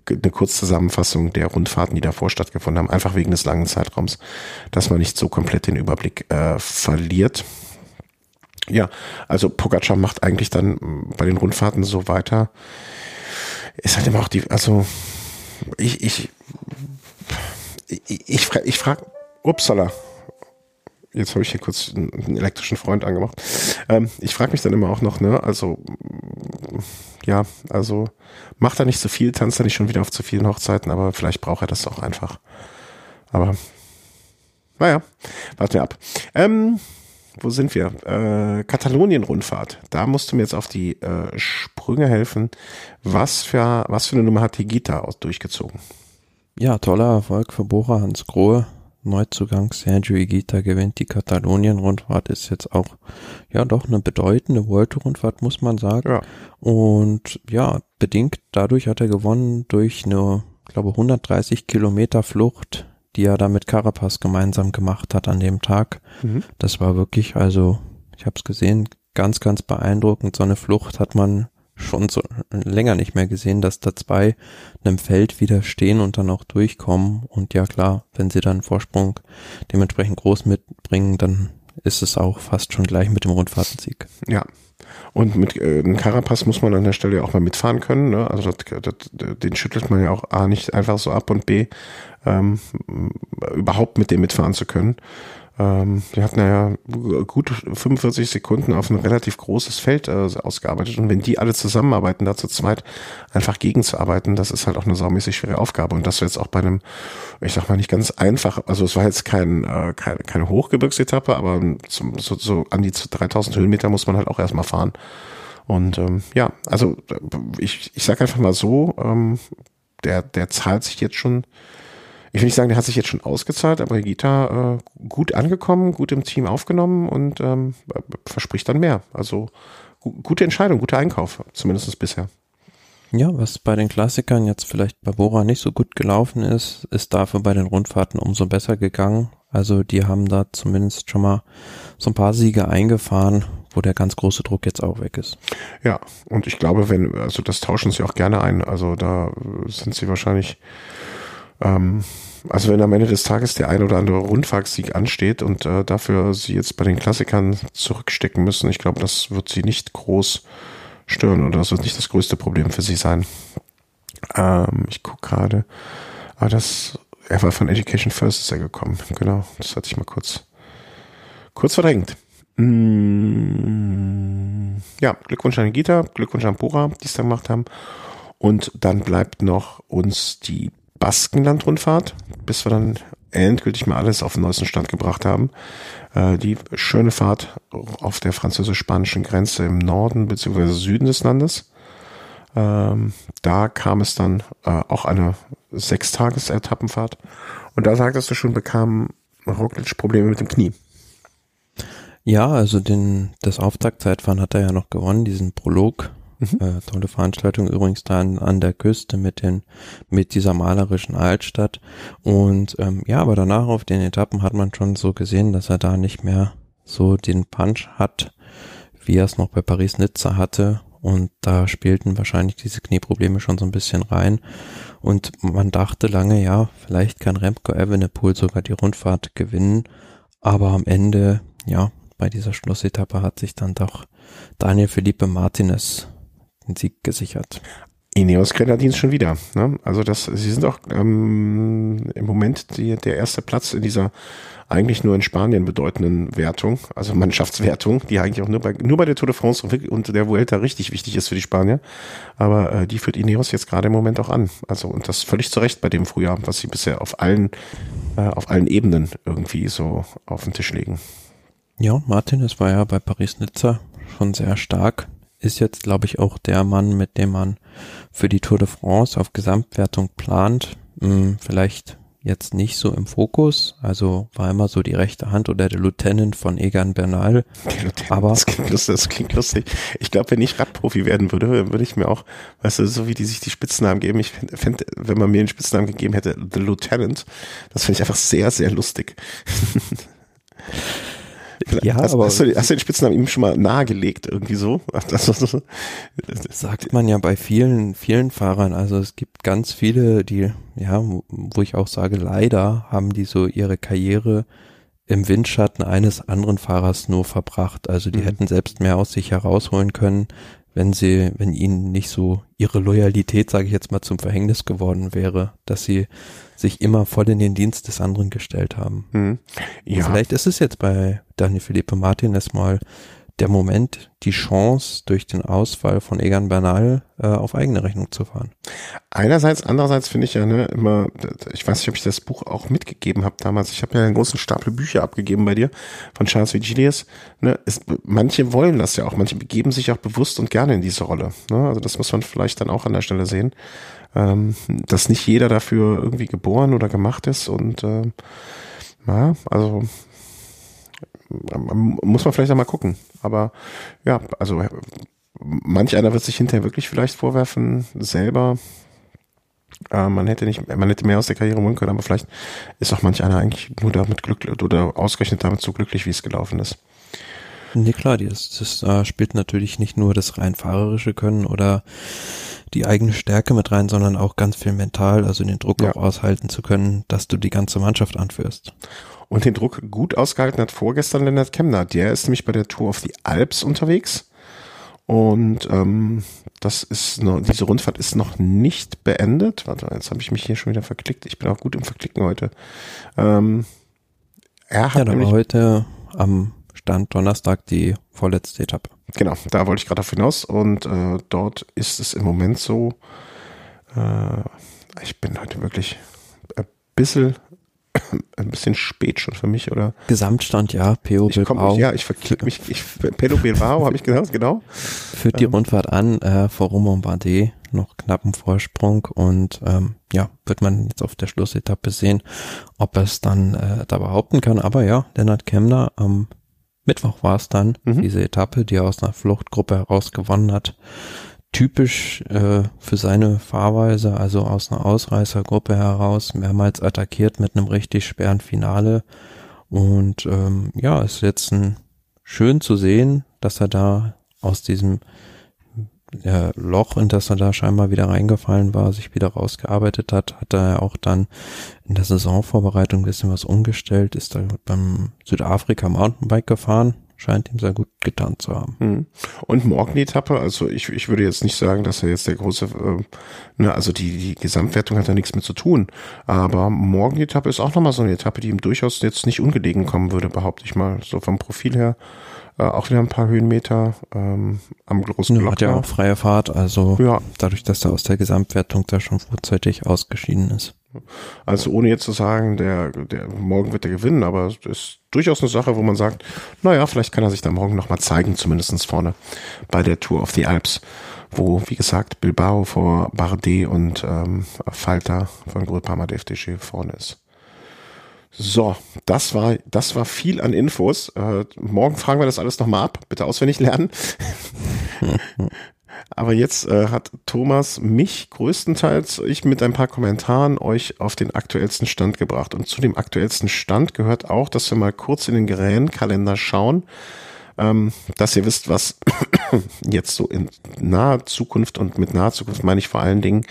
eine Kurzzusammenfassung der Rundfahrten, die davor stattgefunden haben, einfach wegen des langen Zeitraums, dass man nicht so komplett den Überblick äh, verliert. Ja, also Pogacar macht eigentlich dann mh, bei den Rundfahrten so weiter. Ist halt immer auch die, also ich, ich, ich, ich, ich frage, upsala, jetzt habe ich hier kurz einen, elektrischen Freund angemacht. Ähm, ich frage mich dann immer auch noch, ne, also ja, also macht er nicht so viel, tanzt er nicht schon wieder auf zu vielen Hochzeiten, aber vielleicht braucht er das auch einfach. Aber naja, warten wir ab. Ähm, wo sind wir? Äh, Katalonien-Rundfahrt. Da musst du mir jetzt auf die äh, Sprünge helfen. Was für, was für eine Nummer hat die Gita durchgezogen? Ja, toller Erfolg für Bora Hans Grohe. Neuzugang Sergio Igita gewinnt die Katalonien-Rundfahrt, ist jetzt auch, ja, doch eine bedeutende World Tour-Rundfahrt, muss man sagen. Ja. Und ja, bedingt dadurch hat er gewonnen durch eine, ich glaube, 130 Kilometer Flucht, die er da mit Carapaz gemeinsam gemacht hat an dem Tag. Mhm. Das war wirklich, also, ich habe es gesehen, ganz, ganz beeindruckend. So eine Flucht hat man schon so länger nicht mehr gesehen, dass da zwei einem Feld wieder stehen und dann auch durchkommen. Und ja klar, wenn sie dann Vorsprung dementsprechend groß mitbringen, dann ist es auch fast schon gleich mit dem Rundfahrtensieg. Ja. Und mit äh, Carapaz muss man an der Stelle auch mal mitfahren können. Ne? Also das, das, den schüttelt man ja auch A nicht einfach so ab und B ähm, überhaupt mit dem mitfahren zu können. Ähm, die hatten ja gut 45 Sekunden auf ein relativ großes Feld äh, ausgearbeitet und wenn die alle zusammenarbeiten, da zu zweit einfach gegenzuarbeiten, das ist halt auch eine saumäßig schwere Aufgabe und das jetzt auch bei einem, ich sag mal nicht ganz einfach, also es war jetzt kein, äh, keine, keine Hochgebirgsetappe, aber zum, so, so an die 3000 Höhenmeter muss man halt auch erstmal fahren. Und ähm, ja, also ich, ich sag einfach mal so, ähm, der, der zahlt sich jetzt schon, ich will nicht sagen, der hat sich jetzt schon ausgezahlt, aber Gita äh, gut angekommen, gut im Team aufgenommen und ähm, verspricht dann mehr. Also gu gute Entscheidung, guter Einkauf, zumindest bisher. Ja, was bei den Klassikern jetzt vielleicht bei Bora nicht so gut gelaufen ist, ist dafür bei den Rundfahrten umso besser gegangen. Also die haben da zumindest schon mal so ein paar Siege eingefahren, wo der ganz große Druck jetzt auch weg ist. Ja, und ich glaube, wenn, also das tauschen sie auch gerne ein. Also da sind sie wahrscheinlich, ähm, also wenn am Ende des Tages der ein oder andere Rundfahrtssieg ansteht und äh, dafür sie jetzt bei den Klassikern zurückstecken müssen, ich glaube, das wird sie nicht groß stören oder das wird nicht das größte Problem für sie sein. Ähm, ich gucke gerade, aber das, er war von Education First ist er gekommen, genau, das hatte ich mal kurz, kurz verdrängt. Mm, ja, Glückwunsch an Gita, Glückwunsch an Bora, die es da gemacht haben. Und dann bleibt noch uns die Baskenland-Rundfahrt, bis wir dann endgültig mal alles auf den neuesten Stand gebracht haben. Äh, die schöne Fahrt auf der französisch-spanischen Grenze im Norden bzw. Süden des Landes. Ähm, da kam es dann äh, auch eine Sechstages-Etappenfahrt. Und da sagtest du schon, bekam Roglic Probleme mit dem Knie. Ja, also den, das Auftaktzeitfahren hat er ja noch gewonnen, diesen Prolog. Mhm. Äh, tolle Veranstaltung übrigens da an, an der Küste mit den, mit dieser malerischen Altstadt. Und ähm, ja, aber danach auf den Etappen hat man schon so gesehen, dass er da nicht mehr so den Punch hat, wie er es noch bei Paris-Nizza hatte. Und da spielten wahrscheinlich diese Knieprobleme schon so ein bisschen rein. Und man dachte lange, ja, vielleicht kann Remco Evenepoel sogar die Rundfahrt gewinnen. Aber am Ende, ja, bei dieser Schlussetappe hat sich dann doch Daniel Felipe Martinez den Sieg gesichert. Ineos Grenadins schon wieder. Ne? Also das, sie sind auch ähm, im Moment die, der erste Platz in dieser eigentlich nur in Spanien bedeutenden Wertung, also Mannschaftswertung, die eigentlich auch nur bei, nur bei der Tour de France und der Vuelta richtig wichtig ist für die Spanier. Aber äh, die führt Ineos jetzt gerade im Moment auch an. Also und das völlig zu Recht bei dem Frühjahr, was sie bisher auf allen, äh, auf allen Ebenen irgendwie so auf den Tisch legen. Ja, Martinez war ja bei Paris-Nizza schon sehr stark. Ist jetzt, glaube ich, auch der Mann, mit dem man für die Tour de France auf Gesamtwertung plant. Hm, vielleicht jetzt nicht so im Fokus. Also war immer so die rechte Hand oder der Lieutenant von Egan Bernal. Aber das klingt, lustig, das klingt lustig. Ich glaube, wenn ich Radprofi werden würde, würde ich mir auch, weißt du, so wie die sich die Spitznamen geben, ich fände, wenn man mir einen Spitznamen gegeben hätte, The Lieutenant, das finde ich einfach sehr, sehr lustig. Ja, hast, aber hast du, hast du den Spitznamen ihm schon mal nahegelegt, irgendwie so? Das, das, das, sagt man ja bei vielen, vielen Fahrern. Also es gibt ganz viele, die, ja, wo ich auch sage, leider haben die so ihre Karriere im Windschatten eines anderen Fahrers nur verbracht. Also die mhm. hätten selbst mehr aus sich herausholen können, wenn sie, wenn ihnen nicht so ihre Loyalität, sage ich jetzt mal, zum Verhängnis geworden wäre, dass sie sich immer voll in den Dienst des anderen gestellt haben. Mhm. Ja. Vielleicht ist es jetzt bei Daniel Felipe Martin erstmal der Moment, die Chance, durch den Ausfall von Egan Bernal äh, auf eigene Rechnung zu fahren. Einerseits, andererseits finde ich ja ne, immer, ich weiß nicht, ob ich das Buch auch mitgegeben habe damals. Ich habe ja einen großen Stapel Bücher abgegeben bei dir von Charles Vigilius. Ne, es, manche wollen das ja auch, manche begeben sich auch bewusst und gerne in diese Rolle. Ne? Also das muss man vielleicht dann auch an der Stelle sehen, ähm, dass nicht jeder dafür irgendwie geboren oder gemacht ist und äh, ja, also muss man vielleicht einmal gucken. Aber ja, also manch einer wird sich hinterher wirklich vielleicht vorwerfen, selber äh, man hätte nicht, man hätte mehr aus der Karriere holen können, aber vielleicht ist auch manch einer eigentlich nur damit glücklich oder ausgerechnet damit so glücklich, wie es gelaufen ist. Nee, klar, das, das äh, spielt natürlich nicht nur das rein fahrerische Können oder die eigene Stärke mit rein, sondern auch ganz viel mental, also den Druck ja. auch aushalten zu können, dass du die ganze Mannschaft anführst. Und den Druck gut ausgehalten hat vorgestern Lennart Kemner. Der ist nämlich bei der Tour auf die Alps unterwegs. Und ähm, das ist noch, diese Rundfahrt ist noch nicht beendet. Warte, jetzt habe ich mich hier schon wieder verklickt. Ich bin auch gut im Verklicken heute. Ähm, er hat ja, nämlich, heute am Stand Donnerstag die vorletzte Etappe. Genau, da wollte ich gerade auf hinaus. Und äh, dort ist es im Moment so, äh, ich bin heute wirklich ein bisschen ein bisschen spät schon für mich, oder? Gesamtstand, ja, PO ich Bilbao. Komm, ja, ich verklicke mich, ich, Pedro Bilbao, habe ich gesagt, genau. Führt die ähm. Rundfahrt an, äh, vor Romain Bardet, noch knappen Vorsprung und ähm, ja, wird man jetzt auf der Schlussetappe sehen, ob er es dann äh, da behaupten kann. Aber ja, Lennart Kemner am Mittwoch war es dann, mhm. diese Etappe, die er aus einer Fluchtgruppe heraus gewonnen hat typisch äh, für seine Fahrweise, also aus einer Ausreißergruppe heraus, mehrmals attackiert mit einem richtig schweren Finale. Und ähm, ja, ist jetzt ein, schön zu sehen, dass er da aus diesem ja, Loch, in das er da scheinbar wieder reingefallen war, sich wieder rausgearbeitet hat, hat er auch dann in der Saisonvorbereitung ein bisschen was umgestellt, ist da beim Südafrika Mountainbike gefahren, scheint ihm sehr gut getan zu haben. Hm. Und morgen die Etappe, also ich, ich würde jetzt nicht sagen, dass er jetzt der große, äh, ne, also die, die Gesamtwertung hat da nichts mit zu tun, aber morgen die Etappe ist auch nochmal so eine Etappe, die ihm durchaus jetzt nicht ungelegen kommen würde, behaupte ich mal, so vom Profil her. Äh, auch wieder ein paar Höhenmeter ähm, am großen Block. Hat ja auch freie Fahrt, also ja. dadurch, dass er aus der Gesamtwertung da schon vorzeitig ausgeschieden ist. Also ohne jetzt zu sagen, der, der morgen wird er gewinnen, aber es ist durchaus eine Sache, wo man sagt, naja, vielleicht kann er sich da morgen nochmal zeigen, zumindestens vorne bei der Tour of the Alps, wo, wie gesagt, Bilbao vor Bardet und ähm, Falter von Groupama DFDG vorne ist. So, das war, das war viel an Infos. Äh, morgen fragen wir das alles nochmal ab. Bitte auswendig lernen. Aber jetzt äh, hat Thomas mich größtenteils, ich mit ein paar Kommentaren, euch auf den aktuellsten Stand gebracht. Und zu dem aktuellsten Stand gehört auch, dass wir mal kurz in den Gerätenkalender schauen, ähm, dass ihr wisst, was jetzt so in naher Zukunft und mit naher Zukunft meine ich vor allen Dingen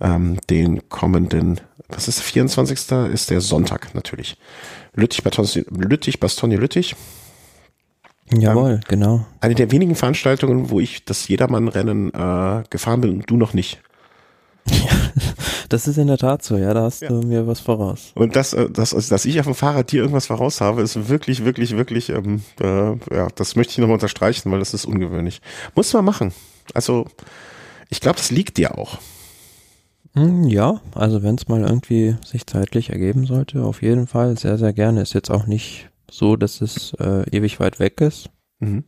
ähm, den kommenden, was ist der 24. ist der Sonntag natürlich. Lüttich, Bastogne, Lüttich, Bastogne, Lüttich. Jawohl, ähm, genau. Eine der wenigen Veranstaltungen, wo ich das Jedermann-Rennen äh, gefahren bin und du noch nicht. Ja, das ist in der Tat so, ja, da hast ja. du mir was voraus. Und das, äh, das, also, dass ich auf dem Fahrrad dir irgendwas voraus habe, ist wirklich, wirklich, wirklich, ähm, äh, ja, das möchte ich nochmal unterstreichen, weil das ist ungewöhnlich. Muss man machen. Also, ich glaube, das liegt dir auch. Hm, ja, also wenn es mal irgendwie sich zeitlich ergeben sollte, auf jeden Fall sehr, sehr gerne. Ist jetzt auch nicht so, dass es äh, ewig weit weg ist. Mhm.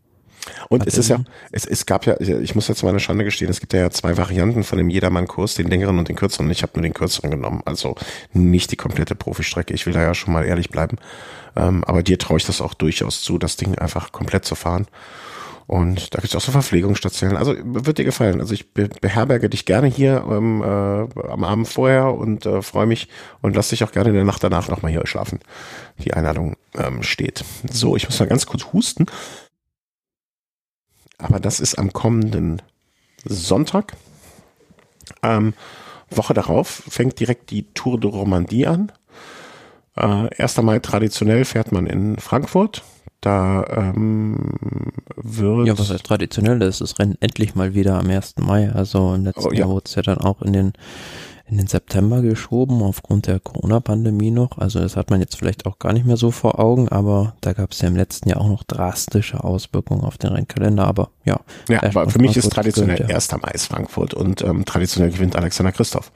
Und es ist ja, es, es gab ja, ich muss jetzt mal eine Schande gestehen, es gibt ja zwei Varianten von dem Jedermann-Kurs, den längeren und den kürzeren. Ich habe nur den kürzeren genommen, also nicht die komplette Profistrecke. Ich will da ja schon mal ehrlich bleiben. Ähm, aber dir traue ich das auch durchaus zu, das Ding einfach komplett zu fahren. Und da gibt's auch so Verpflegungsstationen. Also wird dir gefallen. Also ich beherberge dich gerne hier ähm, äh, am Abend vorher und äh, freue mich und lass dich auch gerne in der Nacht danach nochmal hier schlafen. Die Einladung ähm, steht. So, ich muss mal ganz kurz husten. Aber das ist am kommenden Sonntag. Ähm, Woche darauf fängt direkt die Tour de Romandie an. Äh, 1. Mai traditionell fährt man in Frankfurt. Da ähm, wird. Ja, was heißt traditionell? Das ist das Rennen endlich mal wieder am 1. Mai. Also im letzten oh, ja. Jahr wurde es ja dann auch in den in den September geschoben aufgrund der Corona-Pandemie noch. Also das hat man jetzt vielleicht auch gar nicht mehr so vor Augen, aber da gab es ja im letzten Jahr auch noch drastische Auswirkungen auf den Rennkalender. Aber ja. Ja, aber für mich ist traditionell gehört, ja. 1. Mai ist Frankfurt und ähm, traditionell gewinnt Alexander Christoph.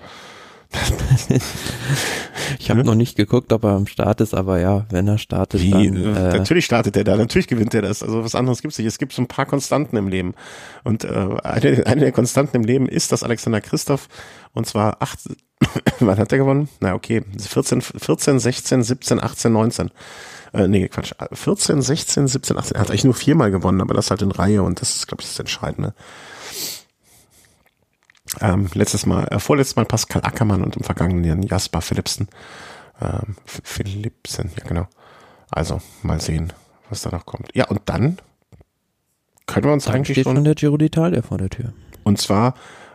Ich habe hm? noch nicht geguckt, ob er am Start ist, aber ja, wenn er startet, Wie? dann. Äh, natürlich startet er da, natürlich gewinnt er das. Also was anderes gibt's nicht. Es gibt so ein paar Konstanten im Leben. Und äh, eine, eine der Konstanten im Leben ist, dass Alexander Christoph und zwar acht, wann hat er gewonnen? Na okay, 14, 14, 16, 17, 18, 19. Äh, nee, Quatsch. 14, 16, 17, 18. Er hat eigentlich nur viermal gewonnen, aber das halt in Reihe und das ist, glaube ich, das Entscheidende. Ähm, letztes Mal, äh, vorletztes Mal Pascal Ackermann und im vergangenen Jahr Jasper Philipsen. Ähm, Philipsen, ja genau. Also mal sehen, was da noch kommt. Ja, und dann können wir uns dann eigentlich steht schon... schon der Giro d'Italia vor der Tür. Und zwar,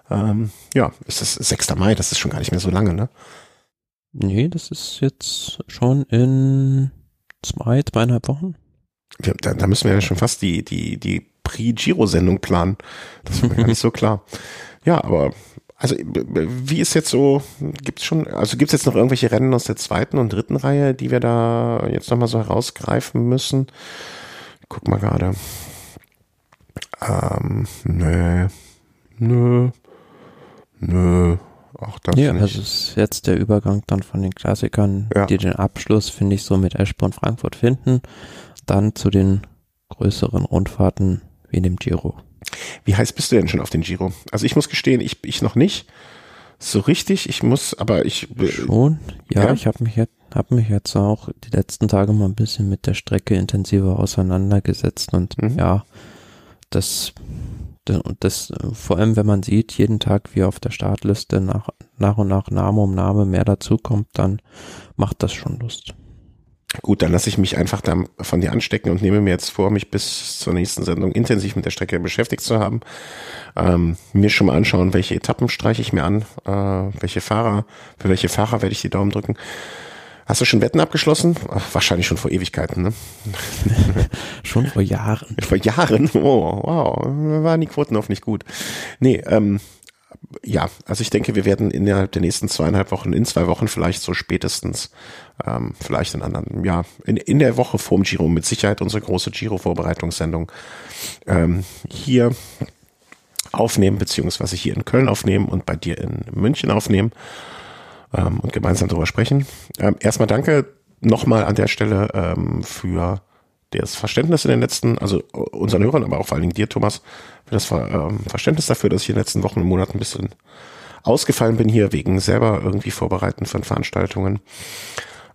ähm, ja, ist es 6. Mai, das ist schon gar nicht mehr so lange, ne? Nee, das ist jetzt schon in zwei, zweieinhalb Wochen. Wir, da, da müssen wir ja schon fast die, die, die Pre-Giro-Sendung planen. Das ist mir gar nicht so klar. Ja, aber also wie ist jetzt so, gibt's schon, also gibt's jetzt noch irgendwelche Rennen aus der zweiten und dritten Reihe, die wir da jetzt nochmal so herausgreifen müssen? Guck mal gerade. Ähm, nö, nö, nö, auch das ja, nicht. also ist jetzt der Übergang dann von den Klassikern, ja. die den Abschluss, finde ich, so mit Eschborn Frankfurt finden, dann zu den größeren Rundfahrten wie dem Giro. Wie heiß bist du denn schon auf den Giro? Also ich muss gestehen, ich, ich noch nicht so richtig. Ich muss, aber ich schon. Ja, ja? ich habe mich jetzt habe mich jetzt auch die letzten Tage mal ein bisschen mit der Strecke intensiver auseinandergesetzt und mhm. ja, das, das, das, vor allem wenn man sieht, jeden Tag wie auf der Startliste nach, nach und nach Name um Name mehr dazukommt, dann macht das schon Lust. Gut, dann lasse ich mich einfach da von dir anstecken und nehme mir jetzt vor, mich bis zur nächsten Sendung intensiv mit der Strecke beschäftigt zu haben. Ähm, mir schon mal anschauen, welche Etappen streiche ich mir an, äh, welche Fahrer, für welche Fahrer werde ich die Daumen drücken. Hast du schon Wetten abgeschlossen? Ach, wahrscheinlich schon vor Ewigkeiten, ne? schon vor Jahren. Vor Jahren? Oh, wow. Waren die Quoten oft nicht gut. Nee, ähm, ja, also ich denke, wir werden innerhalb der nächsten zweieinhalb Wochen, in zwei Wochen vielleicht so spätestens, ähm, vielleicht in anderen, ja, in, in der Woche vorm Giro mit Sicherheit unsere große Giro-Vorbereitungssendung ähm, hier aufnehmen, beziehungsweise hier in Köln aufnehmen und bei dir in München aufnehmen ähm, und gemeinsam darüber sprechen. Ähm, erstmal danke nochmal an der Stelle ähm, für das Verständnis in den letzten, also unseren Hörern, aber auch vor allen Dingen dir, Thomas, für das ähm, Verständnis dafür, dass ich in den letzten Wochen und Monaten ein bisschen ausgefallen bin hier wegen selber irgendwie Vorbereiten von Veranstaltungen.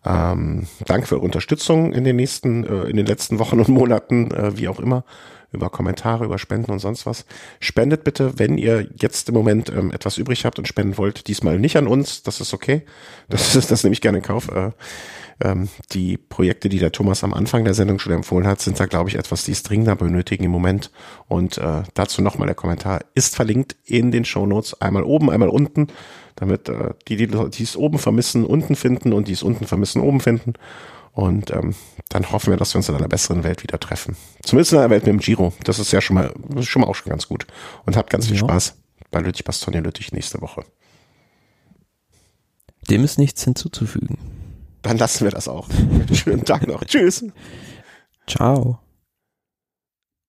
Ähm, danke für eure Unterstützung in den nächsten, äh, in den letzten Wochen und Monaten, äh, wie auch immer, über Kommentare, über Spenden und sonst was. Spendet bitte, wenn ihr jetzt im Moment ähm, etwas übrig habt und spenden wollt, diesmal nicht an uns, das ist okay. Das ist das nehme ich gerne in Kauf. Äh, ähm, die Projekte, die der Thomas am Anfang der Sendung schon empfohlen hat, sind da, glaube ich, etwas, die es dringender benötigen im Moment. Und äh, dazu nochmal der Kommentar ist verlinkt in den Show Notes. Einmal oben, einmal unten, damit äh, die, die, die es oben vermissen, unten finden und die es unten vermissen, oben finden. Und ähm, dann hoffen wir, dass wir uns in einer besseren Welt wieder treffen. Zumindest in einer Welt mit dem Giro. Das ist ja schon mal, schon mal auch schon ganz gut. Und habt ganz viel ja. Spaß bei Lüttich Bastogne Lüttich nächste Woche. Dem ist nichts hinzuzufügen. Dann lassen wir das auch. Schönen Tag noch. Tschüss. Ciao.